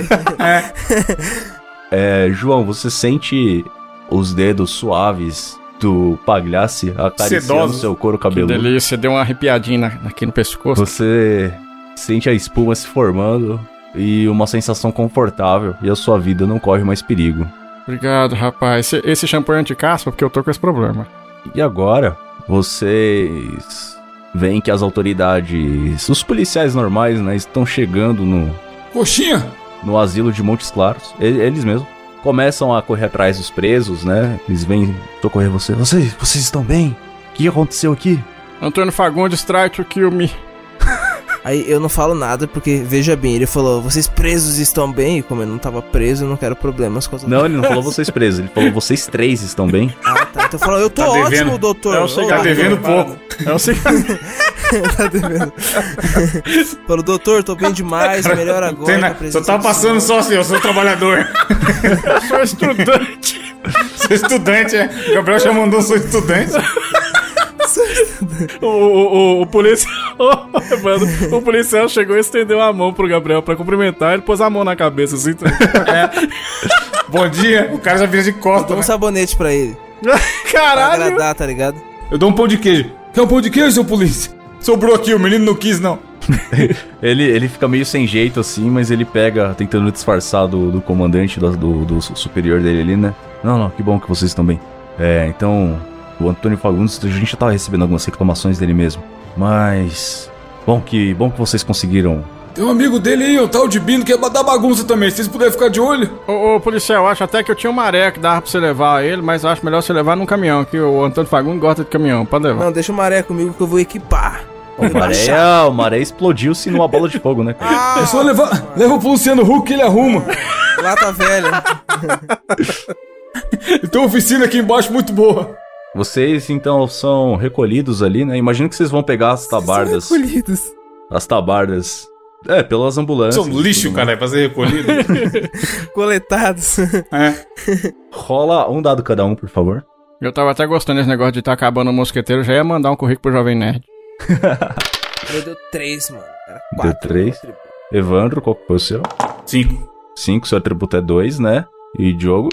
É, João, você sente os dedos suaves do Pagliassi acariciando seu couro Que cabeludo? delícia, deu uma arrepiadinha aqui no pescoço. Você sente a espuma se formando e uma sensação confortável e a sua vida não corre mais perigo. Obrigado, rapaz. Esse, esse shampoo é anti-caspa porque eu tô com esse problema. E agora, vocês veem que as autoridades, os policiais normais, né, estão chegando no, Coxinha! no asilo de Montes Claros, eles mesmos. Começam a correr atrás dos presos, né? Eles vêm socorrer você. Vocês, vocês estão bem? O que aconteceu aqui? Antônio Fagundes, try to kill me. Aí eu não falo nada, porque veja bem, ele falou, vocês presos estão bem? E como eu não tava preso, eu não quero problemas com as Não, ele não falou vocês presos, ele falou vocês três estão bem. Ah, tá. Então falou, eu tô Tá ótimo, devendo. doutor. É o Ô, seguinte, Tá doutor, devendo pouco. É o seguinte, tá devendo. falou, doutor, tô bem demais, melhor agora. Na- Só tá do passando senhor." só assim, eu sou trabalhador. eu sou estudante. sou estudante, é. O Gabriel já mandou sou estudante. O, o, o, o policial. Mano, o policial chegou e estendeu a mão pro Gabriel pra cumprimentar. Ele pôs a mão na cabeça assim. tá? Bom dia, o cara já vira de Dá costas. um Né? sabonete pra ele. Pra Caralho! agradar, tá ligado? Eu dou um pão de queijo. Quer um pão de queijo, seu polícia? Sobrou aqui, o menino não quis, não. Ele, ele fica meio sem jeito assim, mas ele pega, tentando disfarçar do, do comandante, do, do, do superior dele ali, né? Não, não, que bom que vocês estão bem. É, então, o Antônio Fagundes, a gente já tava recebendo algumas reclamações dele mesmo. Mas. Bom que, bom que vocês conseguiram. Tem um amigo dele aí, o tal de Bino, que é dar bagunça também. Se vocês puderem ficar de olho. Ô, ô, policial, acho até que eu tinha um maré que dava pra você levar ele, mas eu acho melhor você levar num caminhão, que o Antônio Fagundes gosta de caminhão. Pode levar. Não, deixa o maré comigo que eu vou equipar. O maré, o maré explodiu-se numa bola de fogo, né? cara? É só levar. Leva pro Luciano Huck que ele arruma. Lata velha. Tem uma oficina aqui embaixo muito boa. Vocês então são recolhidos ali, né? Imagino que vocês vão pegar as tabardas. São recolhidos. As tabardas. É, pelas ambulâncias. São lixo, cara, pra ser recolhido. Coletados. é. Rola um dado cada um, por favor. Eu tava até gostando desse negócio de estar acabando o mosqueteiro, já ia mandar um currículo pro Jovem Nerd. Meu deu três, mano. Era Deu quatro. três. Evandro, qual que foi o seu? Cinco. 5, seu atributo é 2, né? E Diogo,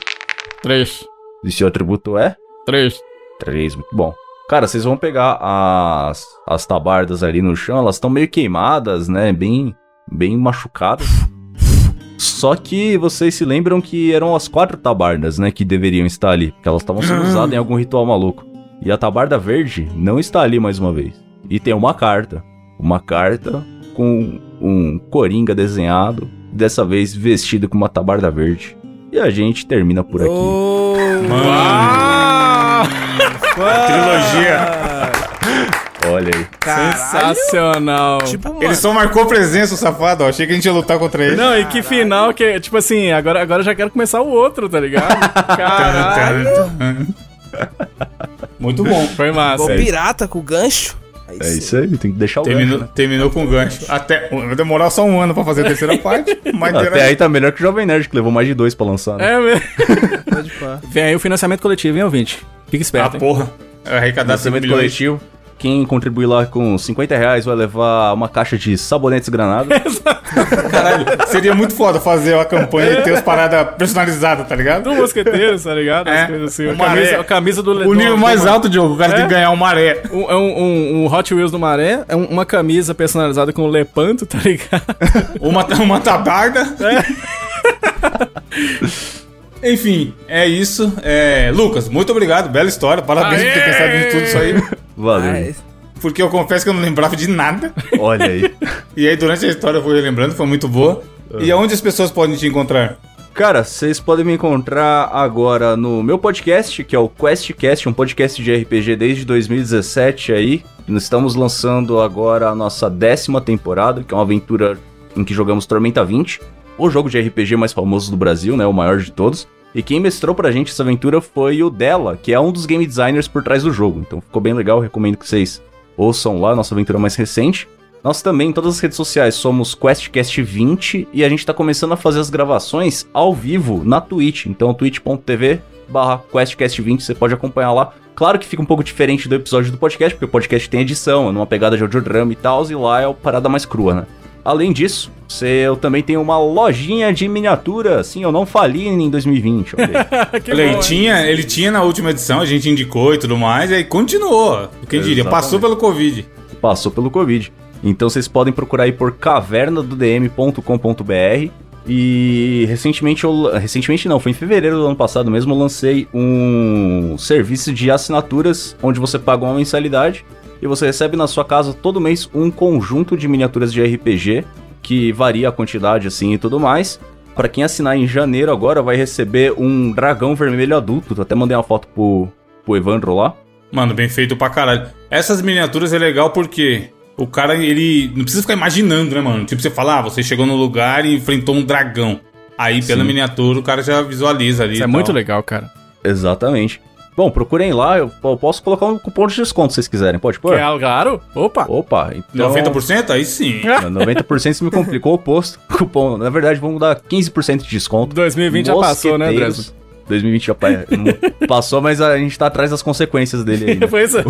Três. e seu atributo é Três. 3, muito bom. Cara, vocês vão pegar as, as tabardas ali no chão, elas estão meio queimadas, né? Bem, bem machucadas. Só que vocês se lembram que eram as quatro tabardas, né? Que deveriam estar ali, porque elas estavam sendo usadas em algum ritual maluco. E a tabarda verde não está ali mais uma vez. E tem uma carta. Uma carta com um coringa desenhado, dessa vez vestido com uma tabarda verde. E a gente termina por aqui. Ah! Trilogia. Olha aí. caralho. Sensacional. Tipo, mano. Ele só marcou presença, o safado, ó. Achei que a gente ia lutar contra ele. Não, e que final que, tipo assim, agora, agora eu já quero começar o outro, tá ligado? Caralho. Muito bom. Foi massa. Igual pirata com gancho. Aí É sim. isso aí, tem que deixar o Terminou, gancho, né? terminou com gancho. Até, vai demorar só um ano pra fazer a terceira parte. Mas Até aí tá melhor que o Jovem Nerd, que levou mais de dois pra lançar, né? É mesmo. Pode pá. Vem aí o financiamento coletivo, hein, ouvinte? Fica Ah, esperto, hein? porra. Arrecadar 5 Financiamento milhões. coletivo. Quem contribuir lá com 50 reais vai levar uma caixa de sabonetes granada. Caralho, seria muito foda fazer uma campanha e ter as paradas personalizadas, tá ligado? Do mosqueteiro, tá ligado? É. assim. O A camisa, maré. a camisa do O nível do- mais do- alto, Diogo, o cara É? tem que ganhar um maré. Um, é um, um, um Hot Wheels do Maré, é um- uma camisa personalizada com o Lepanto, tá ligado? Uma, uma tabarda. Enfim, é isso. É, Lucas, muito obrigado. Bela história. Parabéns por ter Aê! pensado em tudo isso aí. Valeu. Ai, Porque eu confesso que eu não lembrava de nada. Olha aí. E aí, durante a história, eu fui lembrando, foi muito boa. E aonde as pessoas podem te encontrar? Cara, vocês podem me encontrar agora no meu podcast, que é o QuestCast, um podcast de RPG desde 2017 aí. Nós estamos lançando agora a nossa décima temporada, que é uma aventura em que jogamos Tormenta 20, o jogo de RPG mais famoso do Brasil, né, o maior de todos. E quem mestrou pra gente essa aventura foi o Della, que é um dos game designers por trás do jogo. Então ficou bem legal, recomendo que vocês ouçam lá, nossa aventura mais recente. Nós também, em todas as redes sociais, somos QuestCast20 e a gente tá começando a fazer as gravações ao vivo na Twitch. Então, twitch.tv barra QuestCast20, você pode acompanhar lá. Claro que fica um pouco diferente do episódio do podcast, porque o podcast tem edição, é numa pegada de audiodrama e tal, e lá é a parada mais crua, né? Além disso, você, eu também tenho uma lojinha de miniatura. Sim, eu não fali em 2020. ele, bom, tinha, ele tinha na última edição, a gente indicou e tudo mais, e aí continuou. Quem diria, Exatamente. passou pelo Covid. Passou pelo Covid. Então vocês podem procurar aí por cavernadodm.com.br e recentemente eu. Recentemente não, foi em fevereiro do ano passado mesmo, eu lancei um serviço de assinaturas onde você paga uma mensalidade e você recebe na sua casa todo mês um conjunto de miniaturas de RPG que varia a quantidade assim e tudo mais. Para quem assinar em janeiro agora vai receber um dragão vermelho adulto. Até mandei uma foto pro, pro Evandro lá. Mano, bem feito pra caralho. Essas miniaturas é legal porque o cara, ele não precisa ficar imaginando, né, mano? Tipo, você fala, ah, você chegou no lugar e enfrentou um dragão. Aí, pela Sim. miniatura, o cara já visualiza ali. Isso é muito legal, cara. Exatamente. Bom, procurem lá, eu, posso colocar um cupom de desconto se vocês quiserem, pode pôr? É, claro. Opa. Opa, então... 90%? Aí sim. 90% se me complicou o oposto. Cupom, na verdade, vamos dar 15% de desconto. 2020 já passou, né, André? 2020 já passou, mas a gente tá atrás das consequências dele aí. pois é.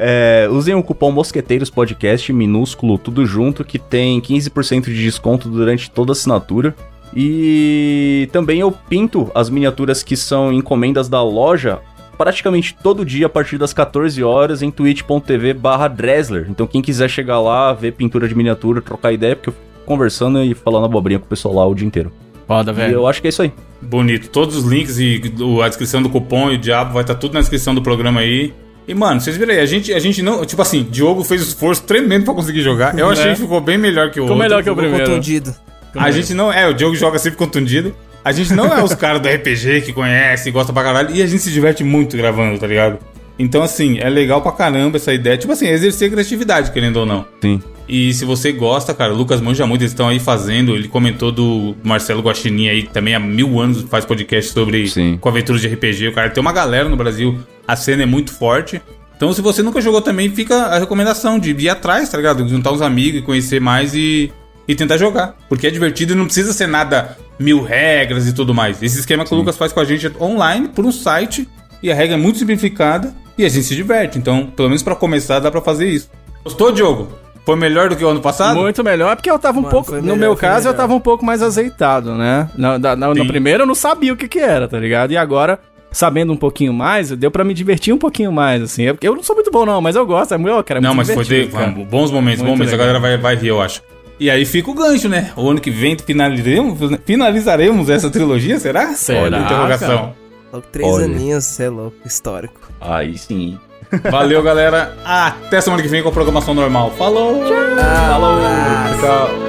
É, usem o cupom Mosqueteiros Podcast, minúsculo, tudo junto, que tem 15% de desconto durante toda a assinatura. E também eu pinto as miniaturas que são encomendas da loja praticamente todo dia a partir das 14 horas em twitch.tv barra Dressler. Então quem quiser chegar lá, ver pintura de miniatura, trocar ideia, porque eu fico conversando e falando abobrinha com o pessoal lá o dia inteiro. Foda, velho. E eu acho que é isso aí. Bonito. Todos os links e a descrição do cupom e o diabo vai estar tá tudo na descrição do programa aí. E, mano, vocês viram aí, a gente, a gente não. Tipo assim, Diogo fez um esforço tremendo pra conseguir jogar. Eu achei é. que ficou bem melhor que o ficou outro. Ficou melhor que o primeiro. Contundido. A gente não. É, o Diogo joga sempre contundido. A gente não é os caras do RPG que conhece, gosta pra caralho. E a gente se diverte muito gravando, tá ligado? Então, assim, é legal pra caramba essa ideia. Tipo assim, exercer criatividade, querendo ou não. Sim. E se você gosta, cara, o Lucas manja muito, eles estão aí fazendo. Ele comentou do Marcelo Guaxinim aí, também há mil anos faz podcast sobre Sim. com aventuras de RPG. O cara tem uma galera no Brasil, a cena é muito forte. Então, se você nunca jogou também, fica a recomendação de ir atrás, tá ligado? Juntar uns amigos e conhecer mais e, e tentar jogar. Porque é divertido e não precisa ser nada mil regras e tudo mais. Esse esquema que Sim. o Lucas faz com a gente é online, por um site, e a regra é muito simplificada e a gente se diverte. Então, pelo menos para começar, dá para fazer isso. Gostou, Diogo? Foi melhor do que o ano passado? Muito melhor, porque eu tava um Mano, pouco. Melhor, no meu caso, melhor. eu tava um pouco mais azeitado, né? No, no, no primeiro eu não sabia o que, que era, tá ligado? E agora sabendo um pouquinho mais, deu para me divertir um pouquinho mais, assim. Eu, eu não sou muito bom, não, mas eu gosto, é muito, cara. É não, mas foi de, bons momentos, bons momentos. A galera vai, vai rir, eu acho. E aí fica o gancho, né? O ano que vem finalizaremos, finalizaremos essa trilogia, será? Será? Olha, interrogação. Logo três Olha. aninhos, você é louco, histórico. Aí sim. Valeu, galera. Até semana que vem com a programação normal. Falou! Tchau! Falou! Tchau!